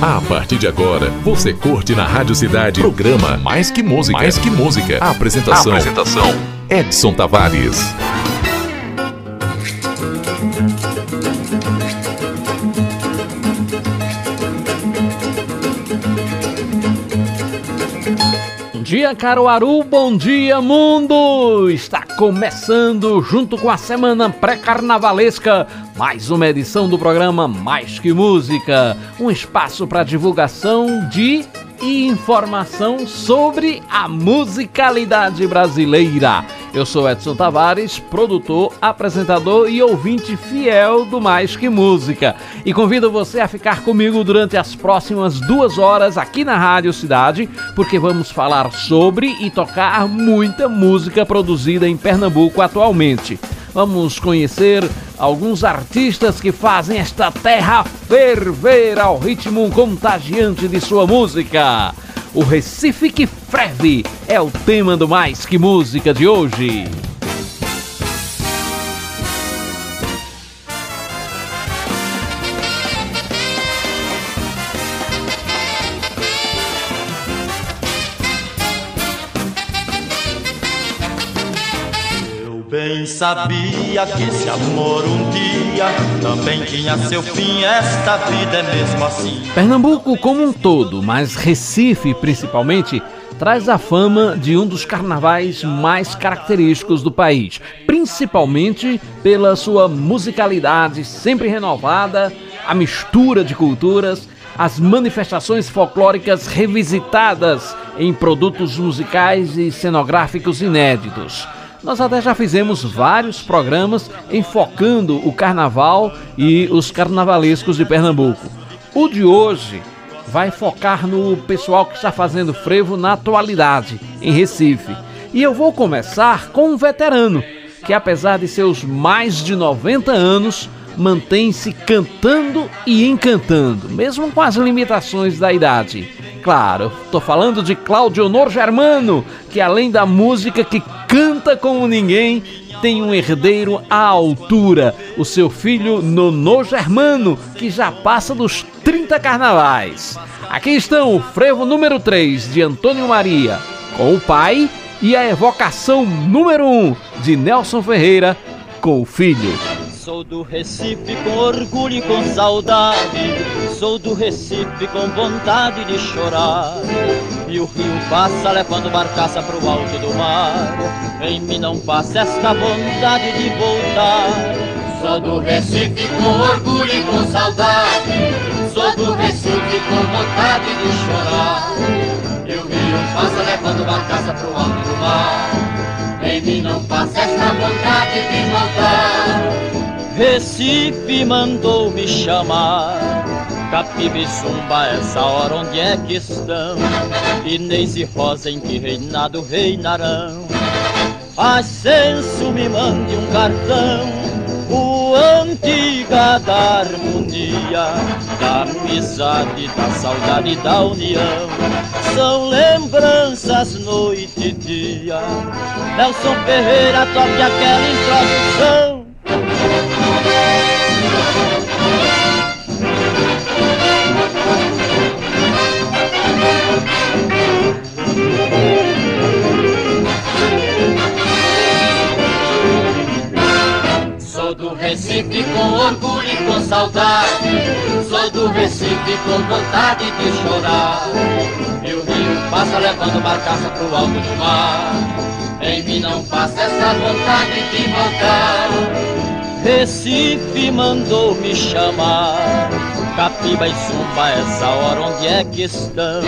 A partir de agora, você curte na Rádio Cidade programa Mais que Música. Mais que Música. A apresentação. A apresentação. Edson Tavares. Dia, Caruaru, bom dia, mundo! Está começando, junto com a semana pré-carnavalesca, mais uma edição do programa Mais Que Música um espaço para divulgação de e informação sobre a musicalidade brasileira. Eu sou Edson Tavares, produtor, apresentador e ouvinte fiel do Mais Que Música. E convido você a ficar comigo durante as próximas duas horas aqui na Rádio Cidade, porque vamos falar sobre e tocar muita música produzida em Pernambuco atualmente. Vamos conhecer alguns artistas que fazem esta terra ferver ao ritmo contagiante de sua música. O Recife que ferve é o tema do Mais Que Música de hoje. Sabia que esse amor um dia também tinha seu fim, esta vida é mesmo assim. Pernambuco como um todo, mas Recife principalmente, traz a fama de um dos carnavais mais característicos do país, principalmente pela sua musicalidade sempre renovada, a mistura de culturas, as manifestações folclóricas revisitadas em produtos musicais e cenográficos inéditos. Nós até já fizemos vários programas enfocando o carnaval e os carnavalescos de Pernambuco. O de hoje vai focar no pessoal que está fazendo frevo na atualidade, em Recife. E eu vou começar com um veterano, que apesar de seus mais de 90 anos, mantém-se cantando e encantando, mesmo com as limitações da idade. Claro, estou falando de Claudio Honor Germano, que além da música que canta como ninguém, tem um herdeiro à altura, o seu filho Nono Germano, que já passa dos 30 carnavais. Aqui estão o frevo número 3 de Antônio Maria, com o pai, e a evocação número 1 de Nelson Ferreira, com o filho. Sou do Recife com orgulho e com saudade. Sou do Recife com vontade de chorar. E o rio passa levando barcaça pro alto do mar. Em mim não passa esta vontade de voltar. Sou do Recife com orgulho e com saudade. Sou do Recife com vontade de chorar. E o rio passa levando barcaça pro alto do mar. Em mim não passa esta vontade de voltar. Recife mandou me chamar. Capiba e Zumba, essa hora onde é que estão? Inês e Rosa, em que reinado reinarão? Ascenso me mande um cartão, o antiga da harmonia, da amizade, da saudade, da união. São lembranças noite e dia. Nelson Ferreira toque aquela introdução. Recife com orgulho e com saudade. Sou do Recife com vontade de chorar. E o rio passa levando barcaça pro alto do mar. Em mim não passa essa vontade de voltar. Recife mandou me chamar. Capiba e Zumba, essa hora onde é que estão?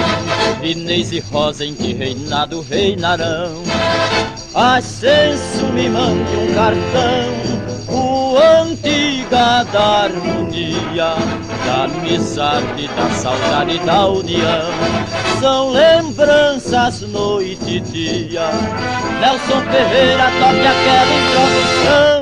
Inês e Rosa, em que reinado reinarão? Ascenso me mande um cartão, o antiga da harmonia, da amizade, da saudade, da união. São lembranças noite e dia. Nelson Ferreira toque aquela introdução.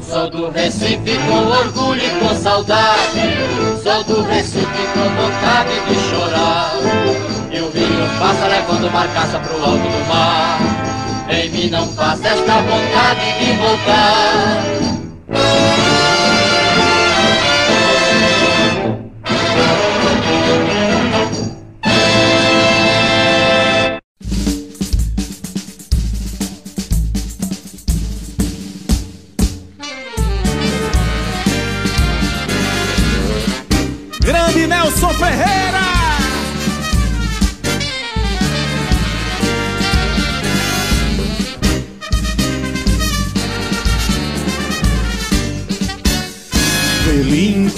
Sou do Recife com orgulho e com saudade. Sou do Recife com vontade de chorar. Eu vi um passa levando marcaça pro alto do mar. Em mim não passa esta vontade de voltar.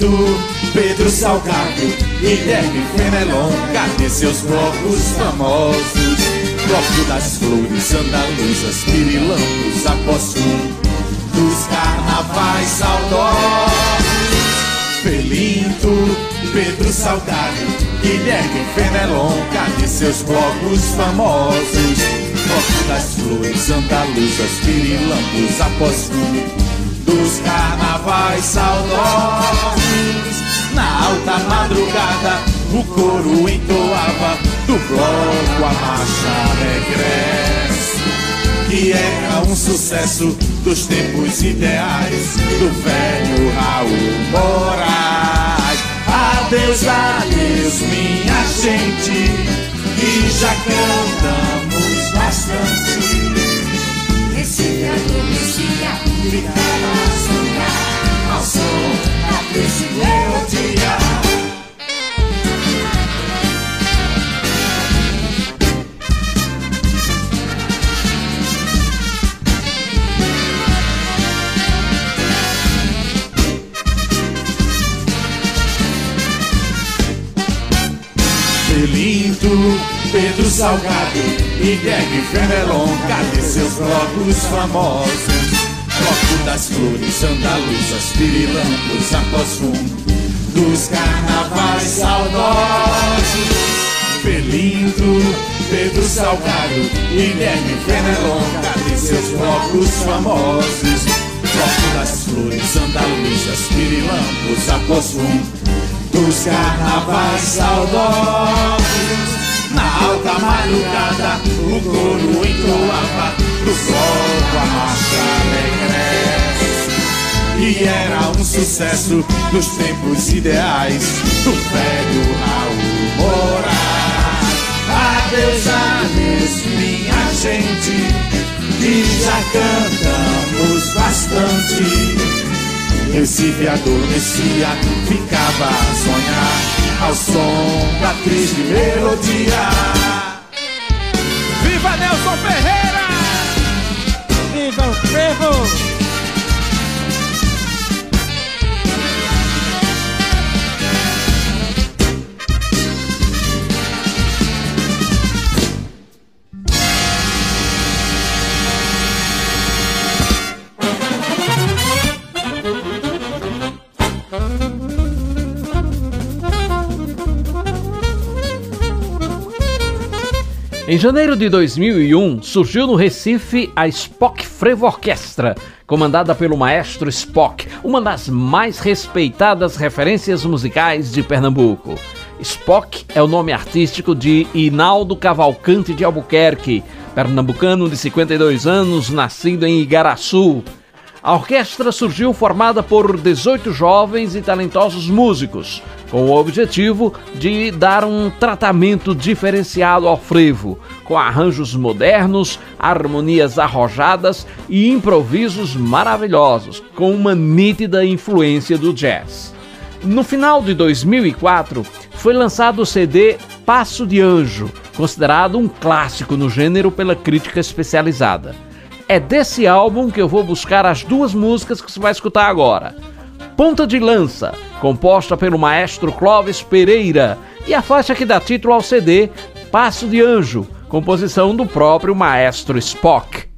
Belinto, Pedro Salgado, Guilherme Fenelon, cadê seus blocos famosos? Bloco das flores andaluzas, pirilampos após dos carnavais saudosos. Felinto, Pedro Salgado, Guilherme Fenelon, cadê seus blocos famosos? Bloco das flores andaluzas, pirilampos após dos carnavais saudosos. Na alta madrugada, o coro entoava do bloco a marcha regresso, que era um sucesso dos tempos ideais do velho Raul Moraes. Adeus, adeus, minha gente, e já cantamos bastante. Recife adormecia, ficava Salgado e Greg Fenelon, cadê seus blocos famosos? Bloco das flores andaluzas, pirilampos após fundo dos carnavais saudosos. Belinto, Pedro Salgado e Guilherme Fenelon, cadê seus blocos famosos? Bloco das flores andaluzas, pirilampos após fundo dos carnavais saudosos. Alta madrugada, o coro entoava do fogo a marcha regressa. E era um sucesso dos tempos ideais do velho Raul Moraes. Adeus, adeus, minha gente, que já cantamos bastante. Recife adormecia, ficava a sonhar ao som da triste melodia. Viva Nelson Ferreira! Viva o frevo! Em janeiro de 2001, surgiu no Recife a Spock Frevo Orquestra, comandada pelo maestro Spock, uma das mais respeitadas referências musicais de Pernambuco. Spock é o nome artístico de Inaldo Cavalcante de Albuquerque, pernambucano de 52 anos, nascido em Igaraçu. A orquestra surgiu formada por 18 jovens e talentosos músicos, com o objetivo de dar um tratamento diferenciado ao frevo, com arranjos modernos, harmonias arrojadas e improvisos maravilhosos, com uma nítida influência do jazz. No final de 2004, foi lançado o CD Passo de Anjo, considerado um clássico no gênero pela crítica especializada. É desse álbum que eu vou buscar as duas músicas que você vai escutar agora. Ponta de Lança, composta pelo maestro Clóvis Pereira, e a faixa que dá título ao CD, Passo de Anjo, composição do próprio maestro Spock.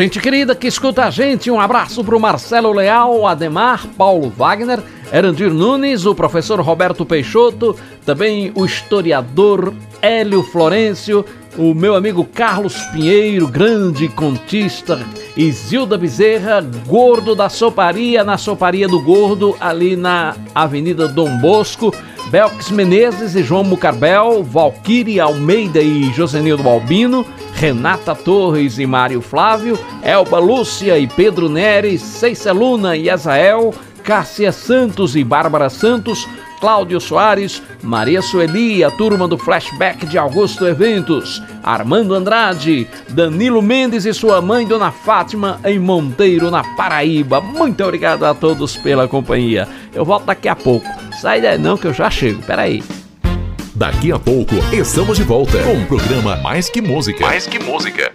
Gente querida que escuta a gente, um abraço para o Marcelo Leal, Ademar, Paulo Wagner, Erandir Nunes, o professor Roberto Peixoto, também o historiador Hélio Florencio, o meu amigo Carlos Pinheiro, grande contista, Isilda Bezerra, gordo da soparia, na soparia do gordo, ali na Avenida Dom Bosco, Belks Menezes e João Mucarbel, Valquíria Almeida e Josenildo Albino, Renata Torres e Mário Flávio, Elba Lúcia e Pedro Neres, Ceiça Luna e Azael, Cássia Santos e Bárbara Santos, Cláudio Soares, Maria Sueli, a turma do Flashback de Augusto Eventos, Armando Andrade, Danilo Mendes e sua mãe, Dona Fátima, em Monteiro, na Paraíba. Muito obrigado a todos pela companhia. Eu volto daqui a pouco. Sai daí não que eu já chego, peraí. Daqui a pouco estamos de volta com o programa Mais Que Música. Mais Que Música.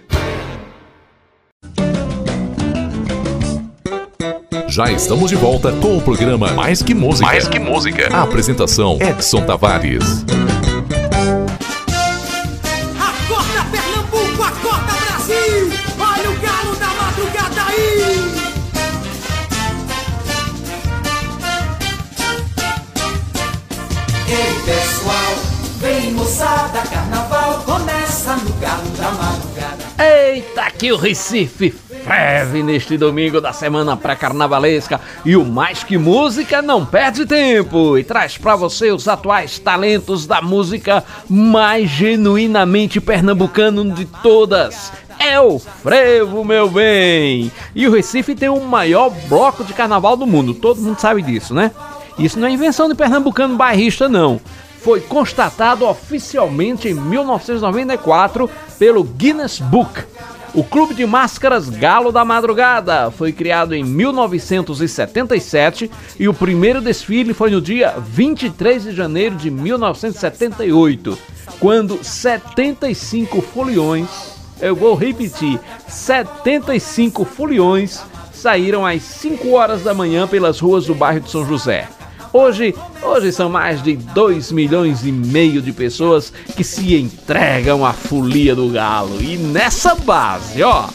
Já estamos de volta com o programa Mais Que Música. Mais Que Música. A apresentação Edson Tavares. Que o Recife ferve neste domingo da semana pré-carnavalesca e o Mais Que Música não perde tempo e traz para você os atuais talentos da música mais genuinamente pernambucano de todas. É o frevo, meu bem! E o Recife tem o maior bloco de carnaval do mundo, todo mundo sabe disso, né? Isso não é invenção de pernambucano bairrista, não. Foi constatado oficialmente em 1994 pelo Guinness Book. O Clube de Máscaras Galo da Madrugada foi criado em 1977 e o primeiro desfile foi no dia 23 de janeiro de 1978, quando 75 foliões, eu vou repetir, 75 foliões saíram às 5 horas da manhã pelas ruas do bairro de São José. Hoje, hoje são mais de 2 milhões e meio de pessoas que se entregam à folia do galo. E nessa base, ó.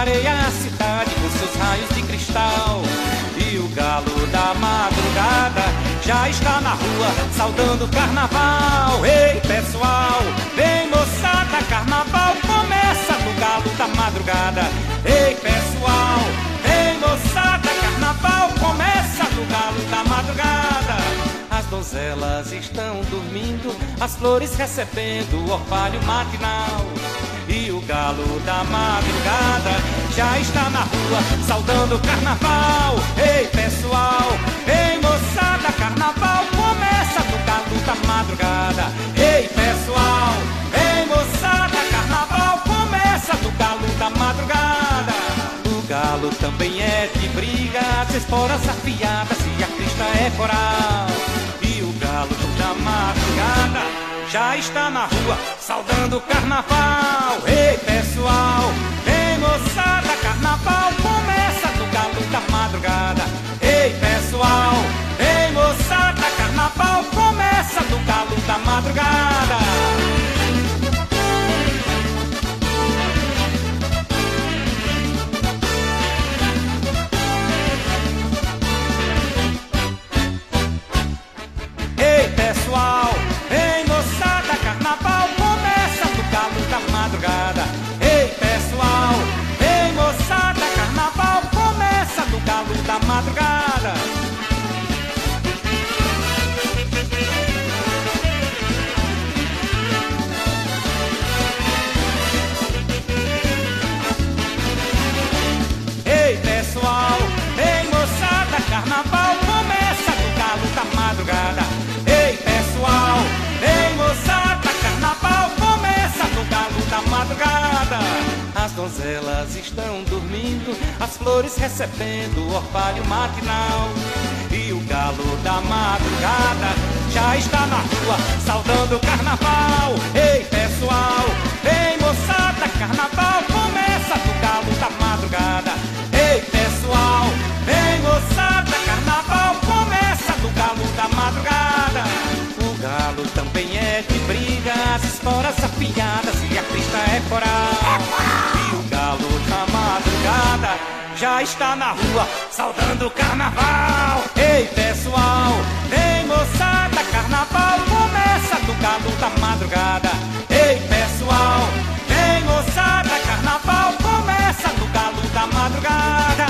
Clareia a cidade com seus raios de cristal. E o galo da madrugada já está na rua saudando o carnaval. Ei pessoal, vem moçada, carnaval começa no galo da madrugada. Ei pessoal, donzelas estão dormindo, as flores recebendo o orvalho matinal. E o galo da madrugada já está na rua saudando o carnaval. Ei pessoal, ei moçada, carnaval começa no galo da madrugada. Ei pessoal, ei moçada, carnaval começa no galo da madrugada. O galo também é de briga, as esporas afiadas e a crista é coral. Madrugada já está na rua saudando o carnaval. Ei pessoal, ei moçada, carnaval começa no galo da madrugada. Ei pessoal, ei moçada, carnaval começa no galo da madrugada. Donzelas estão dormindo, as flores recebendo o orvalho matinal. E o galo da madrugada já está na rua saudando o carnaval. Ei pessoal, ei moçada, carnaval começa madrugada. Ei, pessoal, vem moçada, carnaval começa no galo da madrugada. O galo também é que briga, as esporas afiadas e a crista é coral. E o madrugada já está na rua, saudando o carnaval. Ei, pessoal, vem moçada, carnaval começa no galo da madrugada. Ei, pessoal, vem moçada, carnaval começa no galo da madrugada.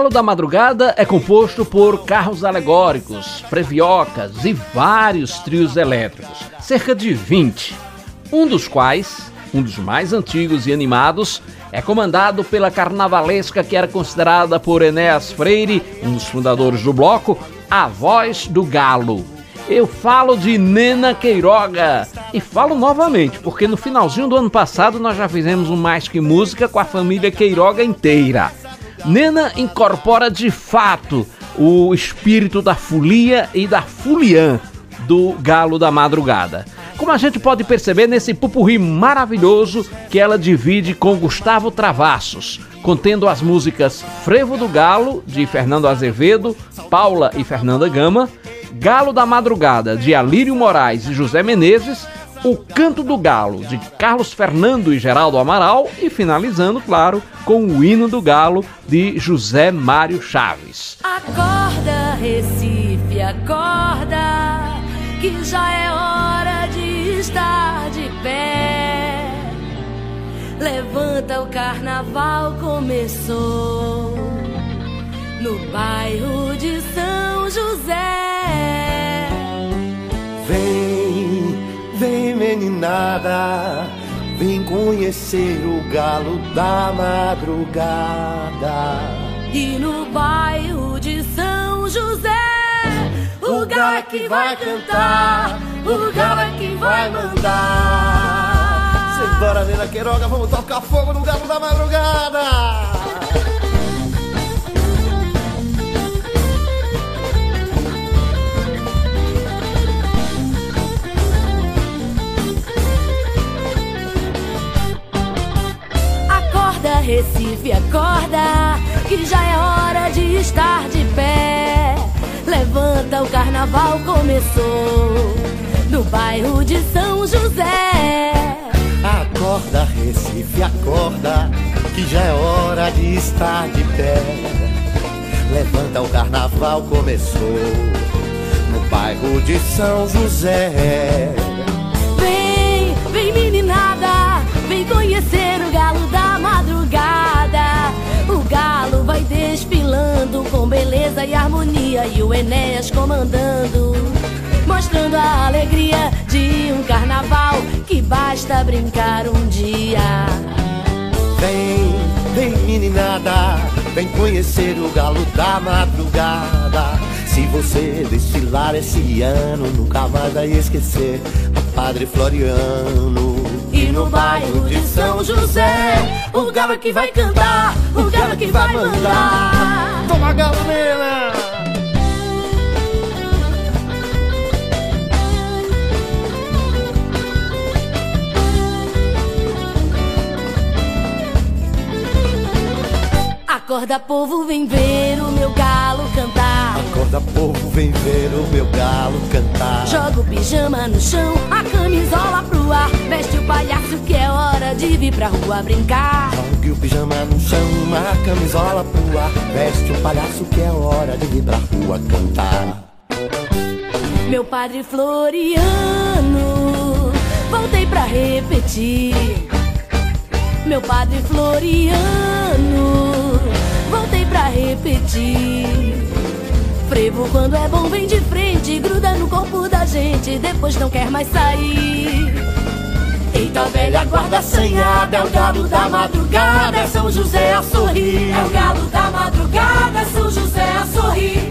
Galo da Madrugada é composto por carros alegóricos, previocas e vários trios elétricos, cerca de 20. Um dos quais, um dos mais antigos e animados, é comandado pela carnavalesca que era considerada por Enéas Freire, um dos fundadores do bloco, a voz do galo. Eu falo de Nena Queiroga e falo novamente, porque no finalzinho do ano passado nós já fizemos um Mais Que Música com a família Queiroga inteira. Nena incorpora de fato o espírito da folia e da fuliã do Galo da Madrugada. Como a gente pode perceber nesse pupurri maravilhoso que ela divide com Gustavo Travassos, contendo as músicas Frevo do Galo, de Fernando Azevedo, Paula e Fernanda Gama, Galo da Madrugada, de Alírio Moraes e José Menezes, o Canto do Galo, de Carlos Fernando e Geraldo Amaral, e finalizando, claro, com o Hino do Galo, de José Mário Chaves. Acorda, Recife, acorda, que já é hora de estar de pé. Levanta, o carnaval começou no bairro de São José. Meninada, vem conhecer o galo da madrugada. E no bairro de São José, o galo é que vai cantar, o galo é que vai mandar. Simbora, Nena Queiroga, vamos tocar fogo no galo da madrugada. Recife, acorda, que já é hora de estar de pé. Levanta, o carnaval começou no bairro de São José. Acorda, Recife, acorda, que já é hora de estar de pé. Levanta, o carnaval começou no bairro de São José. Vem, vem meninada, desfilando com beleza e harmonia e o Enéas comandando, mostrando a alegria de um carnaval que basta brincar um dia. Vem, vem meninada, vem conhecer o galo da madrugada. Se você desfilar esse ano, nunca mais vai esquecer o Padre Floriano. No bairro de São José, o galo que vai cantar, o galo que vai mandar. Toma galera! Acorda povo, vem ver o meu galo cantar. Acorda povo, vem ver o meu galo cantar. Joga o pijama no chão, a camisola pro ar. Veste o palhaço que é hora de vir pra rua brincar. Jogue o pijama no chão, a camisola pro ar. Veste o palhaço que é hora de vir pra rua cantar. Meu padre Floriano voltei pra repetir. Meu padre Floriano, repetir. Frevo quando é bom vem de frente, gruda no corpo da gente, depois não quer mais sair. Eita velha guarda assanhada, é o galo da madrugada, é São José a sorrir. É o galo da madrugada, é São José a sorrir.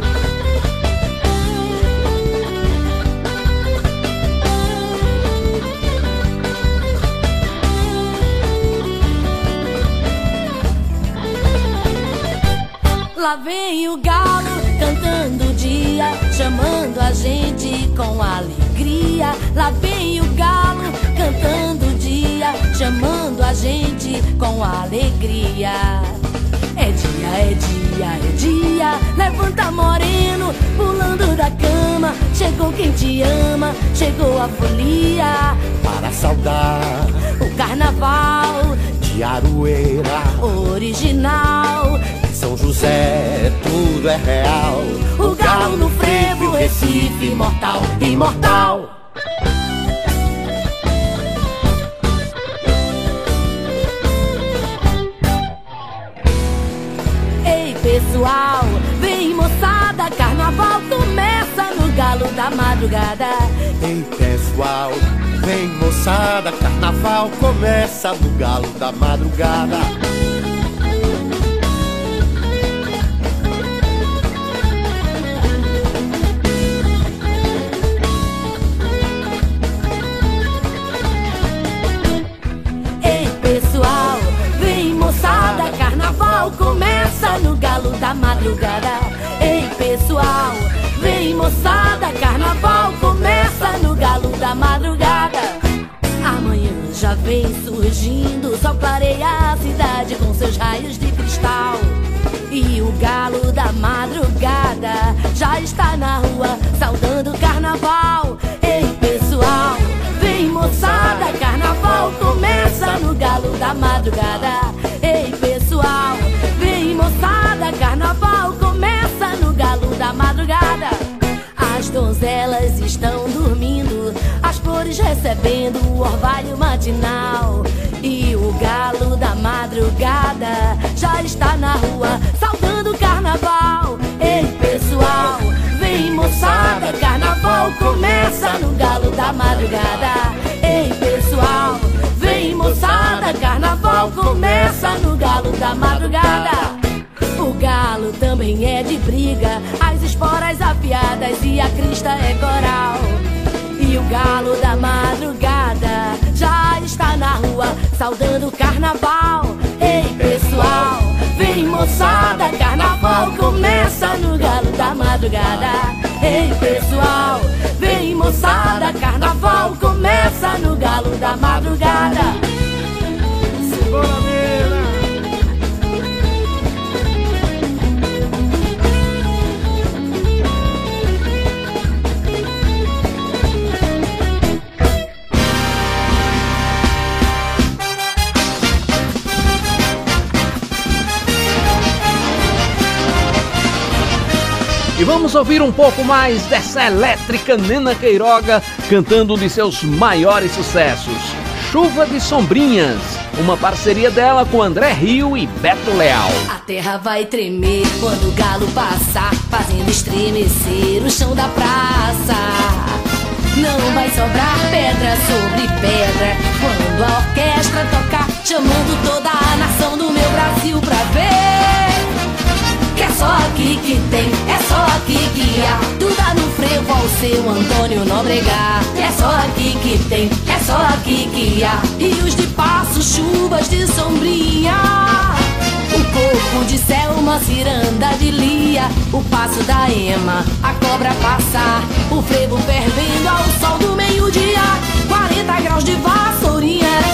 Lá vem o galo cantando o dia, chamando a gente com alegria. Lá vem o galo cantando o dia, chamando a gente com alegria. É dia, é dia, é dia. Levanta moreno, pulando da cama. Chegou quem te ama, chegou a folia. Para saudar o carnaval de Aroeira, original. São José, tudo é real. O galo no frevo, Recife, imortal, imortal. Ei, pessoal, vem moçada, carnaval começa no galo da madrugada. Ei, pessoal, vem moçada, carnaval começa no galo da madrugada. Começa no galo da madrugada. Ei, pessoal, vem moçada, carnaval começa no galo da madrugada. Amanhã já vem surgindo, só clareia a cidade com seus raios de cristal. E o galo da madrugada já está na rua saudando o carnaval. Ei, pessoal, vem moçada, carnaval começa no galo da madrugada. Donzelas estão dormindo, as flores recebendo o orvalho matinal. E o galo da madrugada já está na rua saudando o carnaval. Ei, pessoal, vem moçada, carnaval começa no galo da madrugada. Ei, pessoal, vem moçada, carnaval começa no galo da madrugada. O galo também é de briga, esporas afiadas e a crista é coral. E o galo da madrugada já está na rua saudando o carnaval. Ei, pessoal, vem moçada, carnaval começa no galo da madrugada. Ei, pessoal, vem moçada, carnaval começa no galo da madrugada. Vamos ouvir um pouco mais dessa elétrica Nena Queiroga cantando um de seus maiores sucessos, Chuva de Sombrinhas, uma parceria dela com André Rio e Beto Leal. A terra vai tremer quando o galo passar, fazendo estremecer o chão da praça. Não vai sobrar pedra sobre pedra quando a orquestra tocar, chamando toda a nação do meu Brasil pra ver. Só aqui que tem, é só aqui que há. Tudo dá no frevo ao seu Antônio Nóbrega. É só aqui que tem, é só aqui que há. Rios de passo, chuvas de sombrinha. O corpo de Selma, ciranda de Lia. O passo da Ema, a cobra passar. O frevo fervendo ao sol do meio-dia. 40 graus de vassourinhas.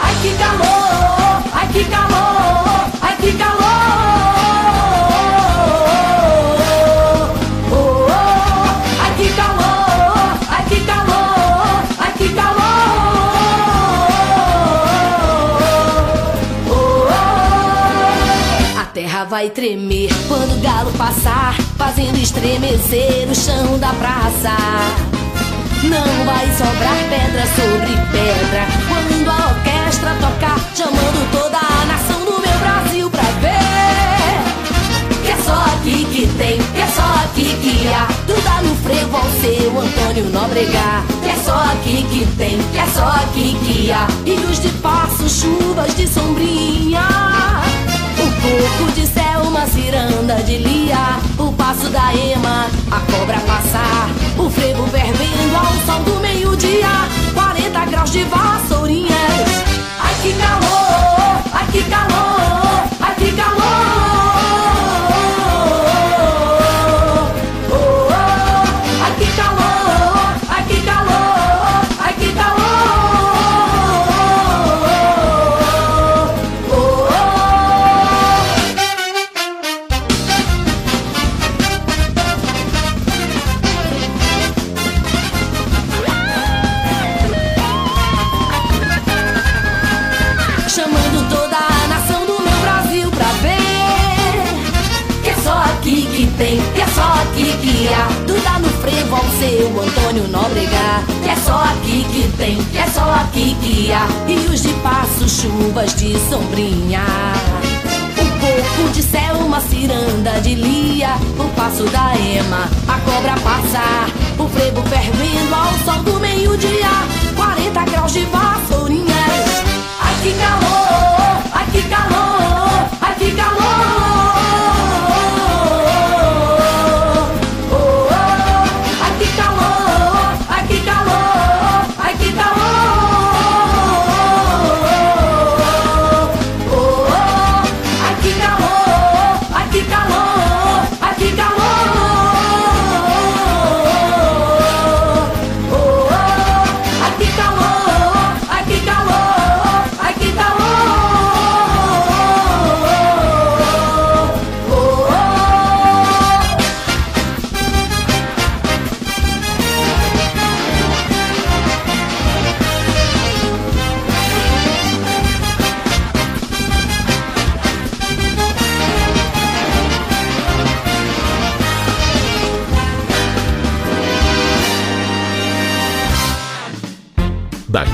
Ai que calor, ai que calor, ai que calor. Vai tremer quando o galo passar, fazendo estremecer o chão da praça. Não vai sobrar pedra sobre pedra quando a orquestra tocar, chamando toda a nação do meu Brasil pra ver. Que é só aqui que tem, que é só aqui que há. Duda no frevo ao seu Antônio Nóbrega. Que é só aqui que tem, que é só aqui que há. Rios de passo, chuvas de sombrinha. O coco de céu, uma ciranda de lia. O passo da ema, a cobra passar. O frevo fervendo ao sol do meio-dia. 40 graus de vassourinhas Ai que calor, ai que calor, ai que calor chuvas de sombrinha. Um pouco de céu, uma ciranda de lia, o passo da ema, a cobra passar, o frevo fervendo ao sol do meio-dia, 40 graus de vassourinhas.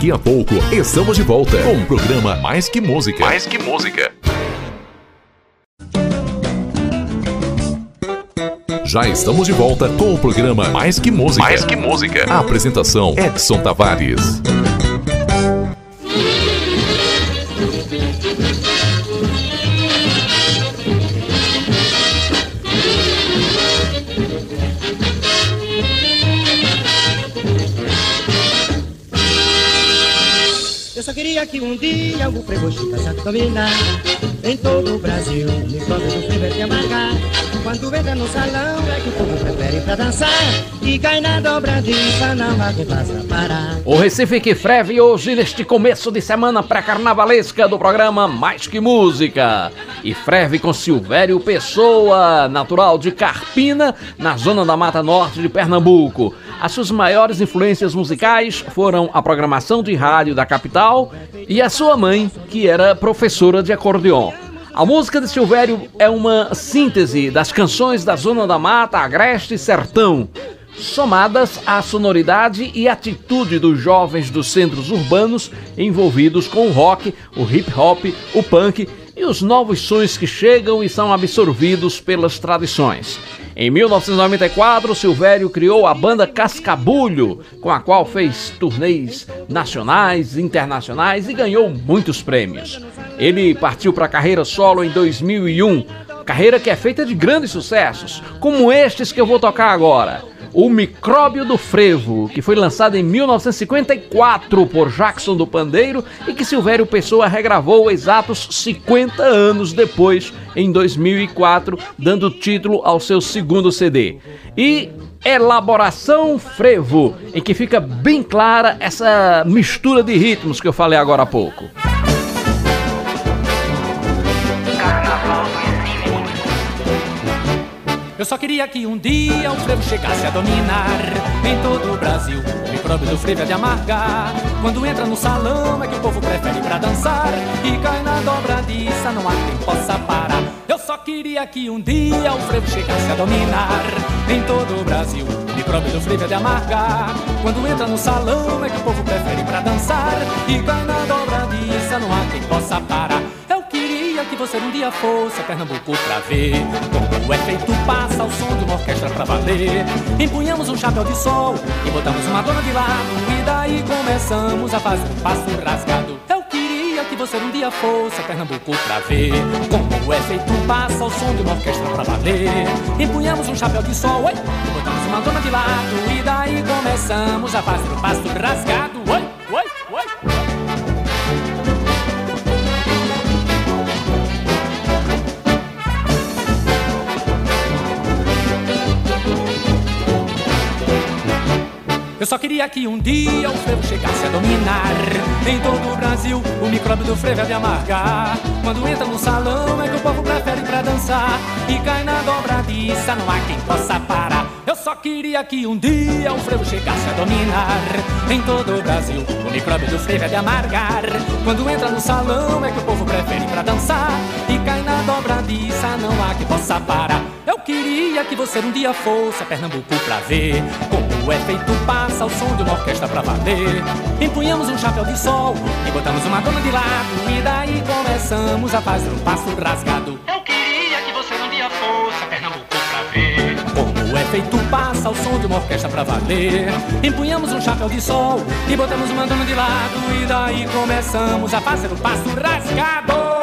Daqui a pouco estamos de volta com o programa Mais que Música. Mais que Música. Já estamos de volta com o programa Mais que Música. Mais que Música. A apresentação Edson Tavares. Queria que um dia o frevo chegasse a dominar Em todo o Brasil, me conta do frevo é te amargar Quando entra no salão é que o povo prefere pra dançar. E cai na dobradiça, não há quem faça parar. O Recife que freve hoje neste começo de semana pré-carnavalesca do programa Mais Que Música. E freve com Silvério Pessoa, natural de Carpina, na zona da Mata Norte de Pernambuco as suas maiores influências musicais foram a programação de rádio da capital e a sua mãe, que era professora de acordeon. A música de Silvério é uma síntese das canções da Zona da Mata, Agreste e Sertão, somadas à sonoridade e atitude dos jovens dos centros urbanos envolvidos com o rock, o hip hop, o punk e os novos sons que chegam e são absorvidos pelas tradições. Em 1994, Silvério criou a banda Cascabulho, com a qual fez turnês nacionais, internacionais e ganhou muitos prêmios. Ele partiu para a carreira solo em 2001, carreira que é feita de grandes sucessos, como estes que eu vou tocar agora. O Micróbio do Frevo, que foi lançado em 1954 por Jackson do Pandeiro e que Silvério Pessoa regravou exatos 50 anos depois, em 2004, dando título ao seu segundo CD. E Elaboração Frevo, em que fica bem clara essa mistura de ritmos que eu falei agora há pouco. Eu só queria que um dia o frevo chegasse a dominar em todo o Brasil. O micróbio do frevo é de amargar. Quando entra no salão é que o povo prefere pra dançar. E cai na dobradiça, não há quem possa parar. Eu só queria que um dia o frevo chegasse a dominar em todo o Brasil micróbio do frevo é de amargar. Quando entra no salão é que o povo prefere pra dançar. E cai na dobradiça, não há quem possa parar. Você um dia fosse a Pernambuco pra ver como o efeito passa ao som de uma orquestra pra valer. Empunhamos um chapéu de sol e botamos uma dona de lado. E daí começamos a fazer um passo rasgado. Eu queria que você um dia fosse a Pernambuco pra ver como o efeito passa ao som de uma orquestra pra valer. Empunhamos um chapéu de sol oi, e botamos uma dona de lado. E daí começamos a fazer um passo rasgado. Oi, oi, oi. Eu só queria que um dia o frevo chegasse a dominar. Em todo o Brasil o micróbio do frevo é de amargar. Quando entra no salão é que o povo prefere pra dançar. E cai na dobradiça, não há quem possa parar. Eu só queria que um dia o frevo chegasse a dominar. Em todo o Brasil o micróbio do frevo é de amargar. Quando entra no salão é que o povo prefere pra dançar. E cai na dobradiça, não há quem possa parar. Eu queria que você um dia fosse a Pernambuco pra ver Como o efeito passa ao som de uma orquestra pra valer. Empunhamos um chapéu de sol e botamos uma dona de lado. E daí começamos a fazer um passo rasgado. Eu queria que você um dia fosse a Pernambuco pra ver. Como o efeito passa ao som de uma orquestra pra valer. Empunhamos um chapéu de sol e botamos uma dona de lado. E daí começamos a fazer um passo rasgado.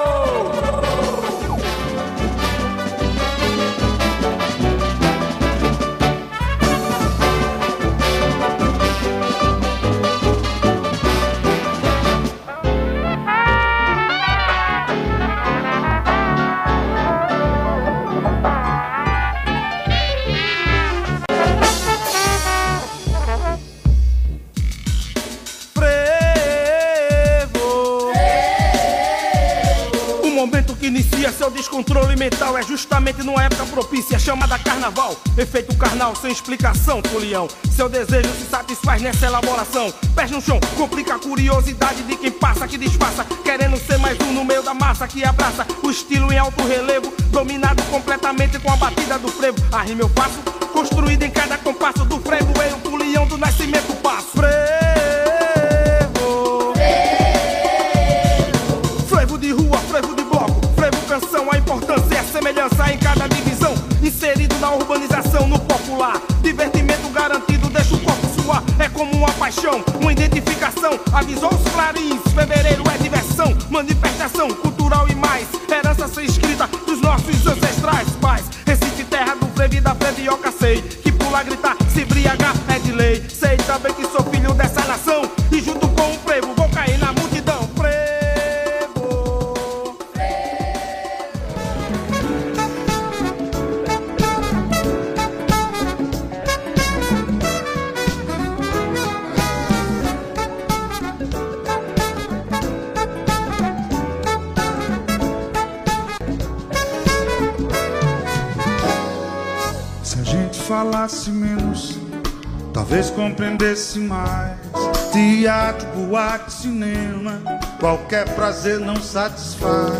Seu descontrole mental é justamente numa época propícia chamada carnaval. Efeito carnal sem explicação, folião. Seu desejo se satisfaz nessa elaboração. Pés no chão, complica a curiosidade de quem passa, que disfarça. Querendo ser mais um no meio da massa que abraça o estilo em alto relevo. Dominado completamente com a batida do frevo. A rima eu faço, construída em cada compasso do frevo. Eu, o folião do nascimento passo. Frevo. Semelhança em cada divisão. Inserido na urbanização, no popular. Divertimento garantido, deixa o corpo suar. É como uma paixão, uma identificação. Avisou os clarins, fevereiro é diversão. Manifestação cultural e mais. Herança ser escrita dos nossos ancestrais pais. Recife, terra do frevo e da frevioca, sei. Que pula gritar, se briagar falasse menos, talvez compreendesse mais. Teatro, boate, cinema, qualquer prazer não satisfaz.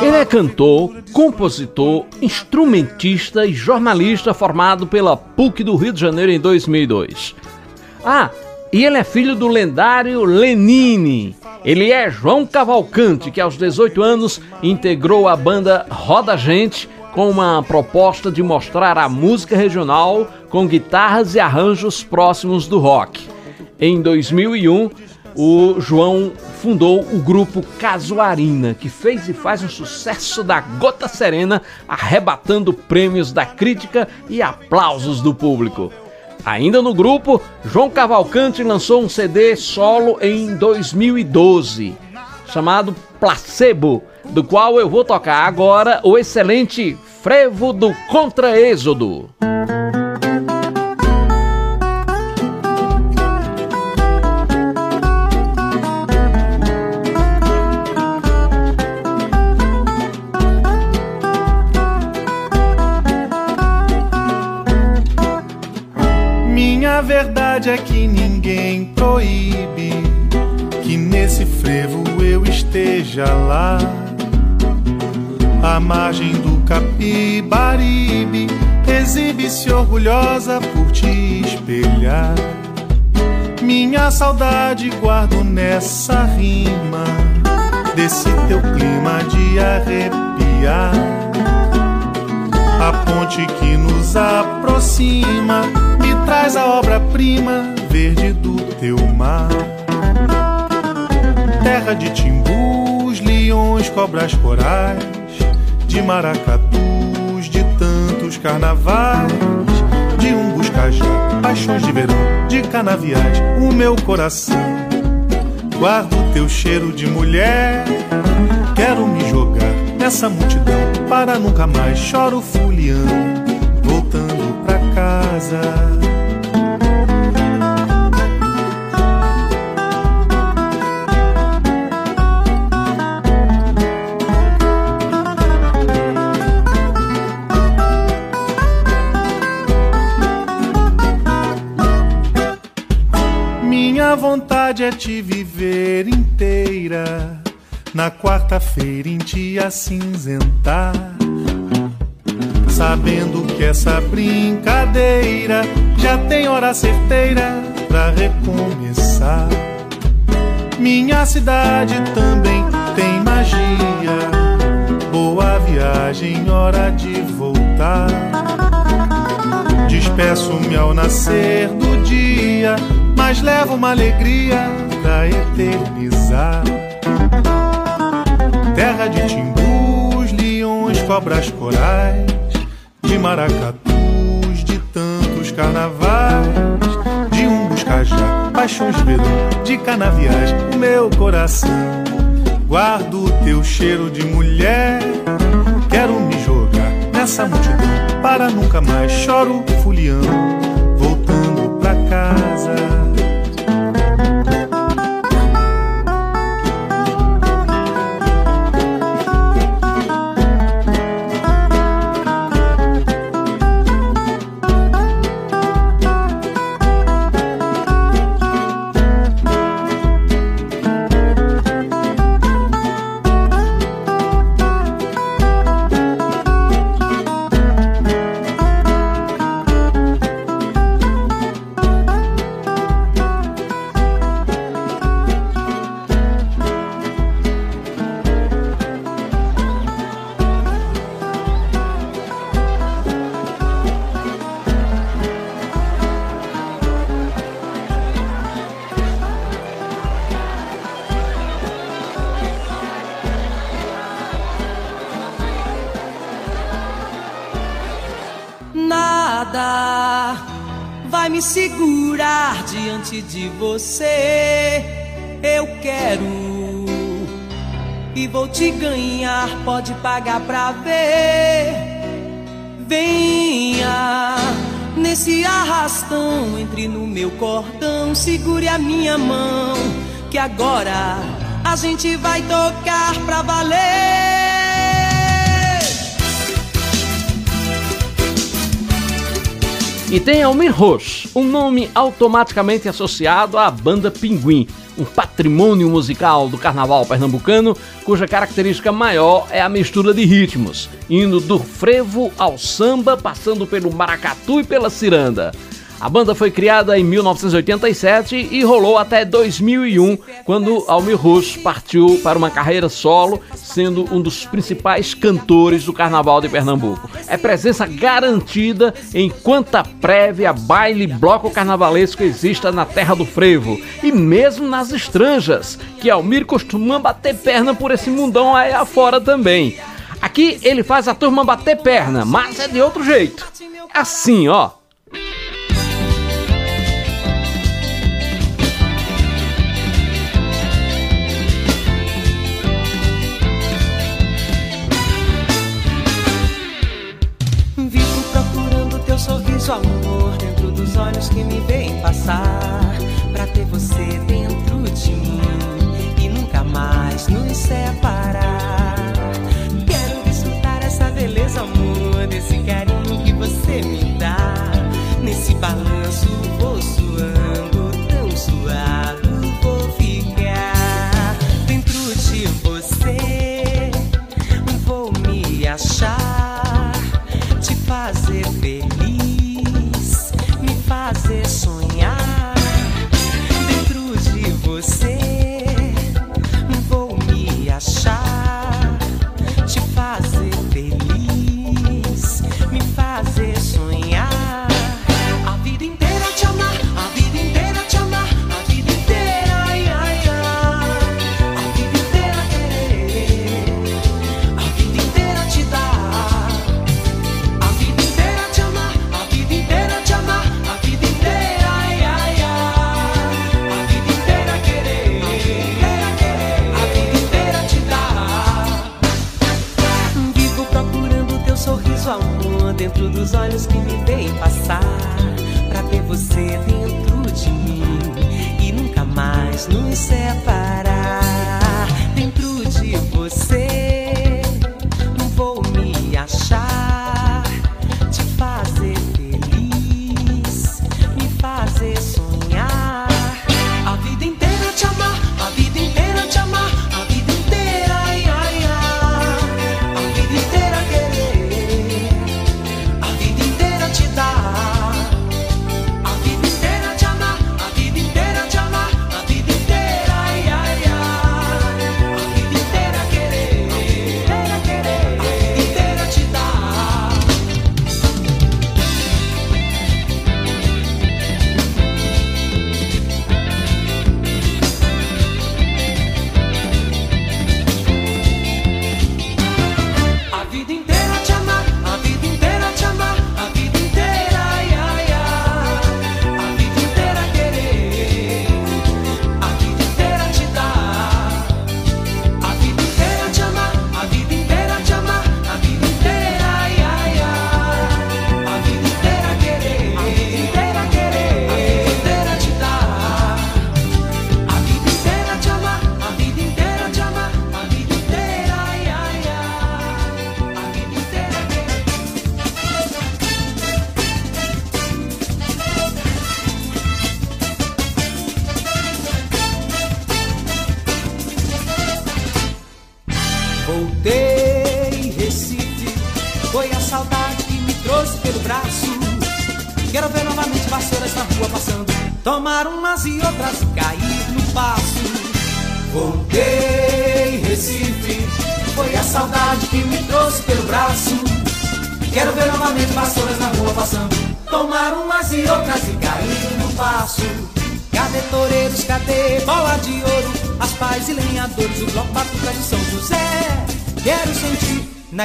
Ele é cantor, compositor, instrumentista e jornalista formado pela PUC do Rio de Janeiro em 2002. Ah, e ele é filho do lendário Lenine. Ele é João Cavalcante, que aos 18 anos integrou a banda Roda Gente com uma proposta de mostrar a música regional com guitarras e arranjos próximos do rock. Em 2001, o João fundou o grupo Casuarina, que fez e faz um sucesso da gota serena, arrebatando prêmios da crítica e aplausos do público. Ainda no grupo, João Cavalcante lançou um CD solo em 2012, chamado Placebo, do qual eu vou tocar agora o excelente Frevo do Contra-Êxodo. Minha verdade é que ninguém esteja lá à margem do Capibaribe exibe-se orgulhosa por te espelhar. Minha saudade guardo nessa rima, desse teu clima de arrepiar. A ponte que nos aproxima me traz a obra-prima verde do teu mar. Terra de timbus, leões, cobras corais, de maracatus, de tantos carnavais, de um buscajá, paixões de verão, de canaviais, o meu coração. Guardo teu cheiro de mulher, quero me jogar nessa multidão para nunca mais choro fuliando, voltando pra casa. É te viver inteira. Na quarta-feira em te acinzentar. Sabendo que essa brincadeira já tem hora certeira pra recomeçar. Minha cidade também tem magia. Boa viagem, hora de voltar. Despeço-me ao nascer do dia mas leva uma alegria pra eternizar. Terra de timbus, leões, cobras corais, de maracatus, de tantos carnavais, de um buscajá, paixões verão, de canaviais, meu coração. Guardo o teu cheiro de mulher, quero me jogar nessa multidão, para nunca mais choro fulião, voltando pra casa. Diante de você. Eu quero e vou te ganhar. Pode pagar pra ver. Venha nesse arrastão, entre no meu cordão, segure a minha mão. Que agora a gente vai tocar pra valer. E tem Almir Roche, um nome automaticamente associado à banda Pinguim, um patrimônio musical do carnaval pernambucano, cuja característica maior é a mistura de ritmos, indo do frevo ao samba, passando pelo maracatu e pela ciranda. A banda foi criada em 1987 e rolou até 2001, quando Almir Rush partiu para uma carreira solo, sendo um dos principais cantores do Carnaval de Pernambuco. É presença garantida em quanta prévia, baile, bloco carnavalesco exista na terra do frevo e mesmo nas estranjas, que Almir costuma bater perna por esse mundão aí afora também. Aqui ele faz a turma bater perna, mas é de outro jeito. Assim, ó. Olhos que me veem passar. Pra ter você dentro de mim e nunca mais nos separar. Quero desfrutar essa beleza, amor, desse carinho dos olhos que me veem passar. Pra ter você dentro de mim e nunca mais nos separar.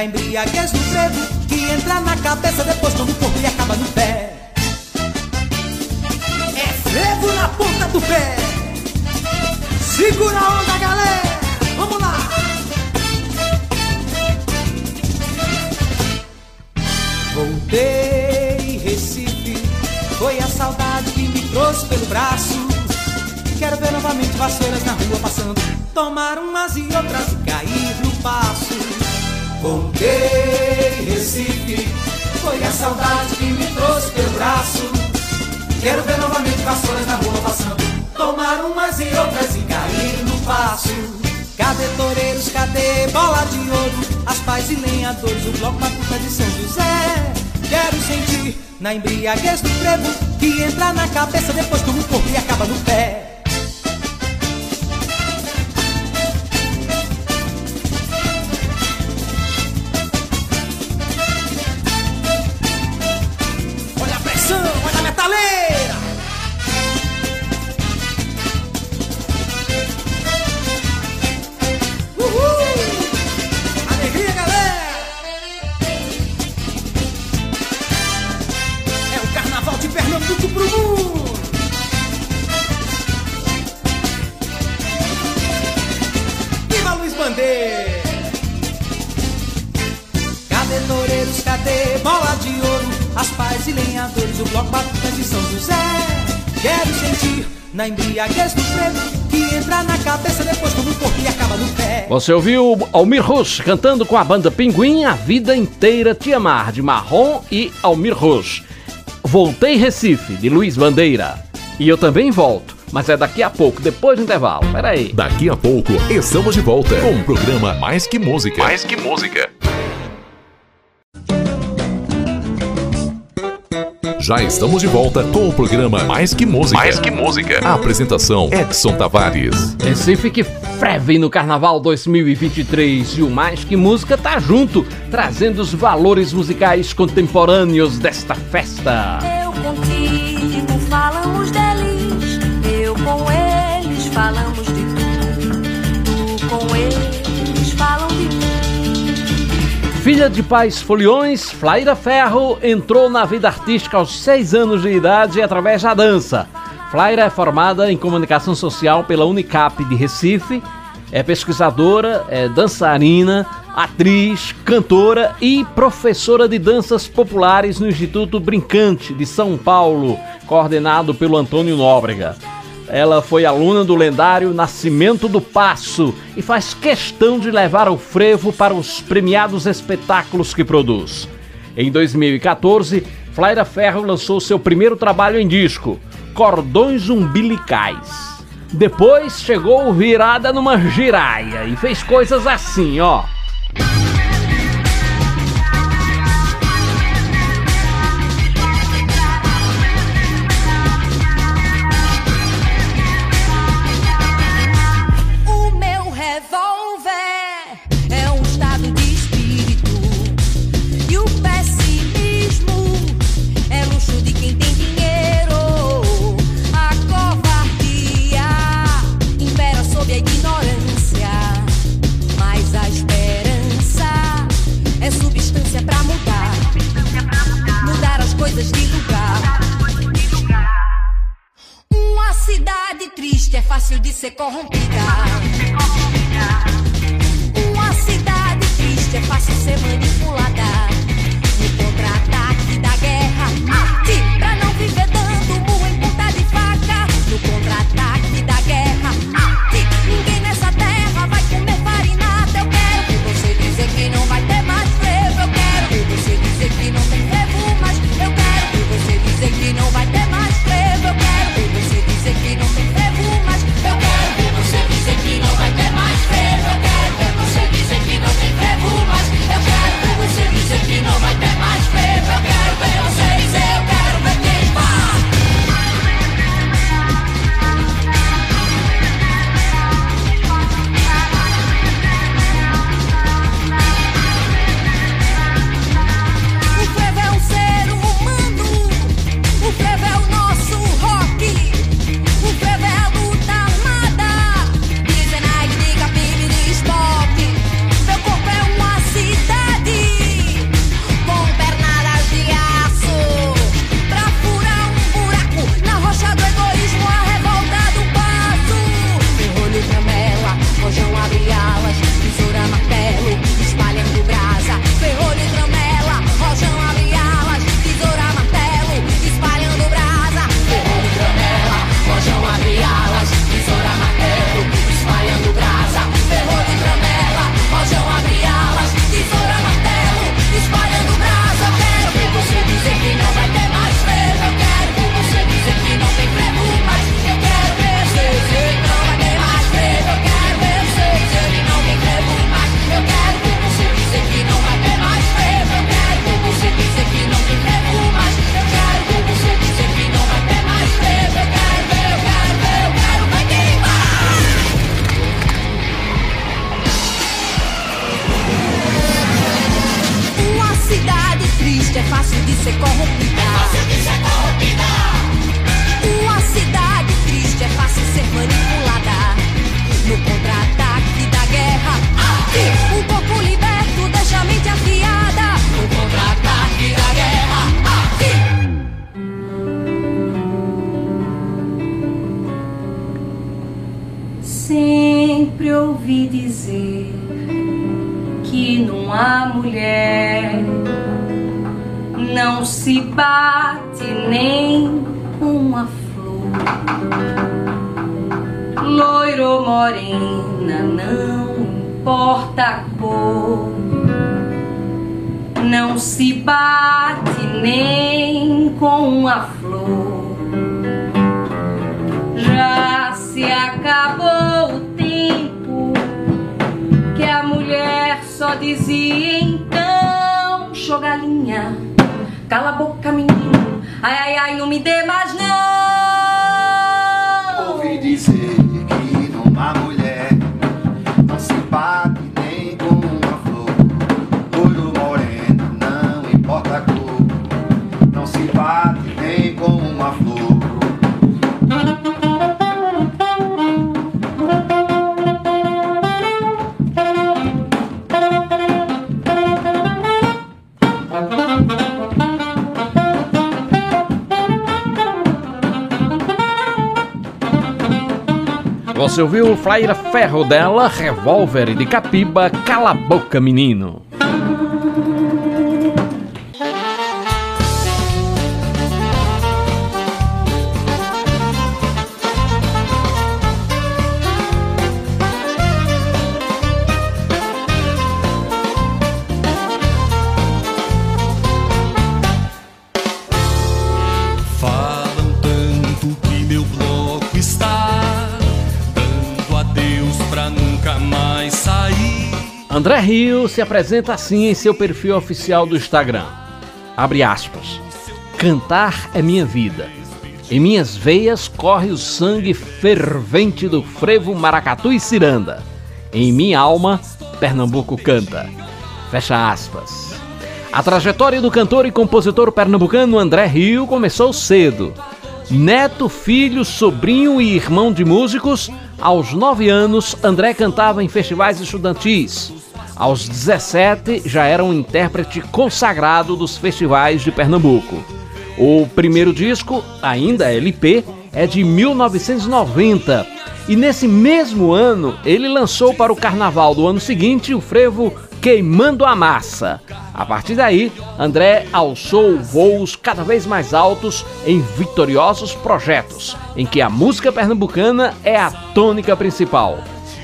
Sentir na embriaguez cadê bola de ouro? As pais e lenhadores, o bloco batuca de São José. Quero sentir na embriaguez do frevo que entra na cabeça, depois toma o corpo e acaba no pé. Você ouviu Almir Rush cantando com a banda Pinguim a vida inteira te amar, de Marrom e Almir Rush. Voltei Recife, de Luiz Bandeira. E eu também volto, mas é daqui a pouco, depois do intervalo. Pera aí. Daqui a pouco estamos de volta com o programa Mais que Música. Mais que Música. Já estamos de volta com o programa Mais que Música. Mais que Música. A apresentação Edson Tavares. Recife que freve no Carnaval 2023 e o Mais Que Música tá junto, trazendo os valores musicais contemporâneos desta festa. Eu contigo falamos deles, eu com eles falamos Filha de pais foliões, Flaira Ferro entrou na vida artística aos 6 anos de idade através da dança. Flaira é formada em comunicação social pela Unicap de Recife, é pesquisadora, é dançarina, atriz, cantora e professora de danças populares no Instituto Brincante de São Paulo, coordenado pelo Antônio Nóbrega. Ela foi aluna do lendário Nascimento do Passo e faz questão de levar o frevo para os premiados espetáculos que produz. Em 2014, Flaira Ferro lançou seu primeiro trabalho em disco, Cordões Umbilicais. Depois chegou Virada numa Giraia e fez coisas assim, ó. triste, é fácil de ser corrompida. Uma cidade triste é fácil ser manipulada. No contra-ataque da guerra, mate pra não viver dando burro em ponta de faca. No contra-ataque. Ouviu Flaira Ferro dela, Revólver de Capiba, Cala a Boca Menino. André Rio se apresenta assim em seu perfil oficial do Instagram. Abre aspas. Cantar é minha vida. Em minhas veias corre o sangue fervente do frevo, maracatu e ciranda. Em minha alma, Pernambuco canta. Fecha aspas. A trajetória do cantor e compositor pernambucano André Rio começou cedo. Neto, filho, sobrinho e irmão de músicos, aos 9 anos André cantava em festivais estudantis. Aos 17 já era um intérprete consagrado dos festivais de Pernambuco. O primeiro disco, ainda LP, é de 1990 e nesse mesmo ano ele lançou para o carnaval do ano seguinte o frevo Queimando a Massa. A partir daí, André alçou voos cada vez mais altos em vitoriosos projetos, em que a música pernambucana é a tônica principal.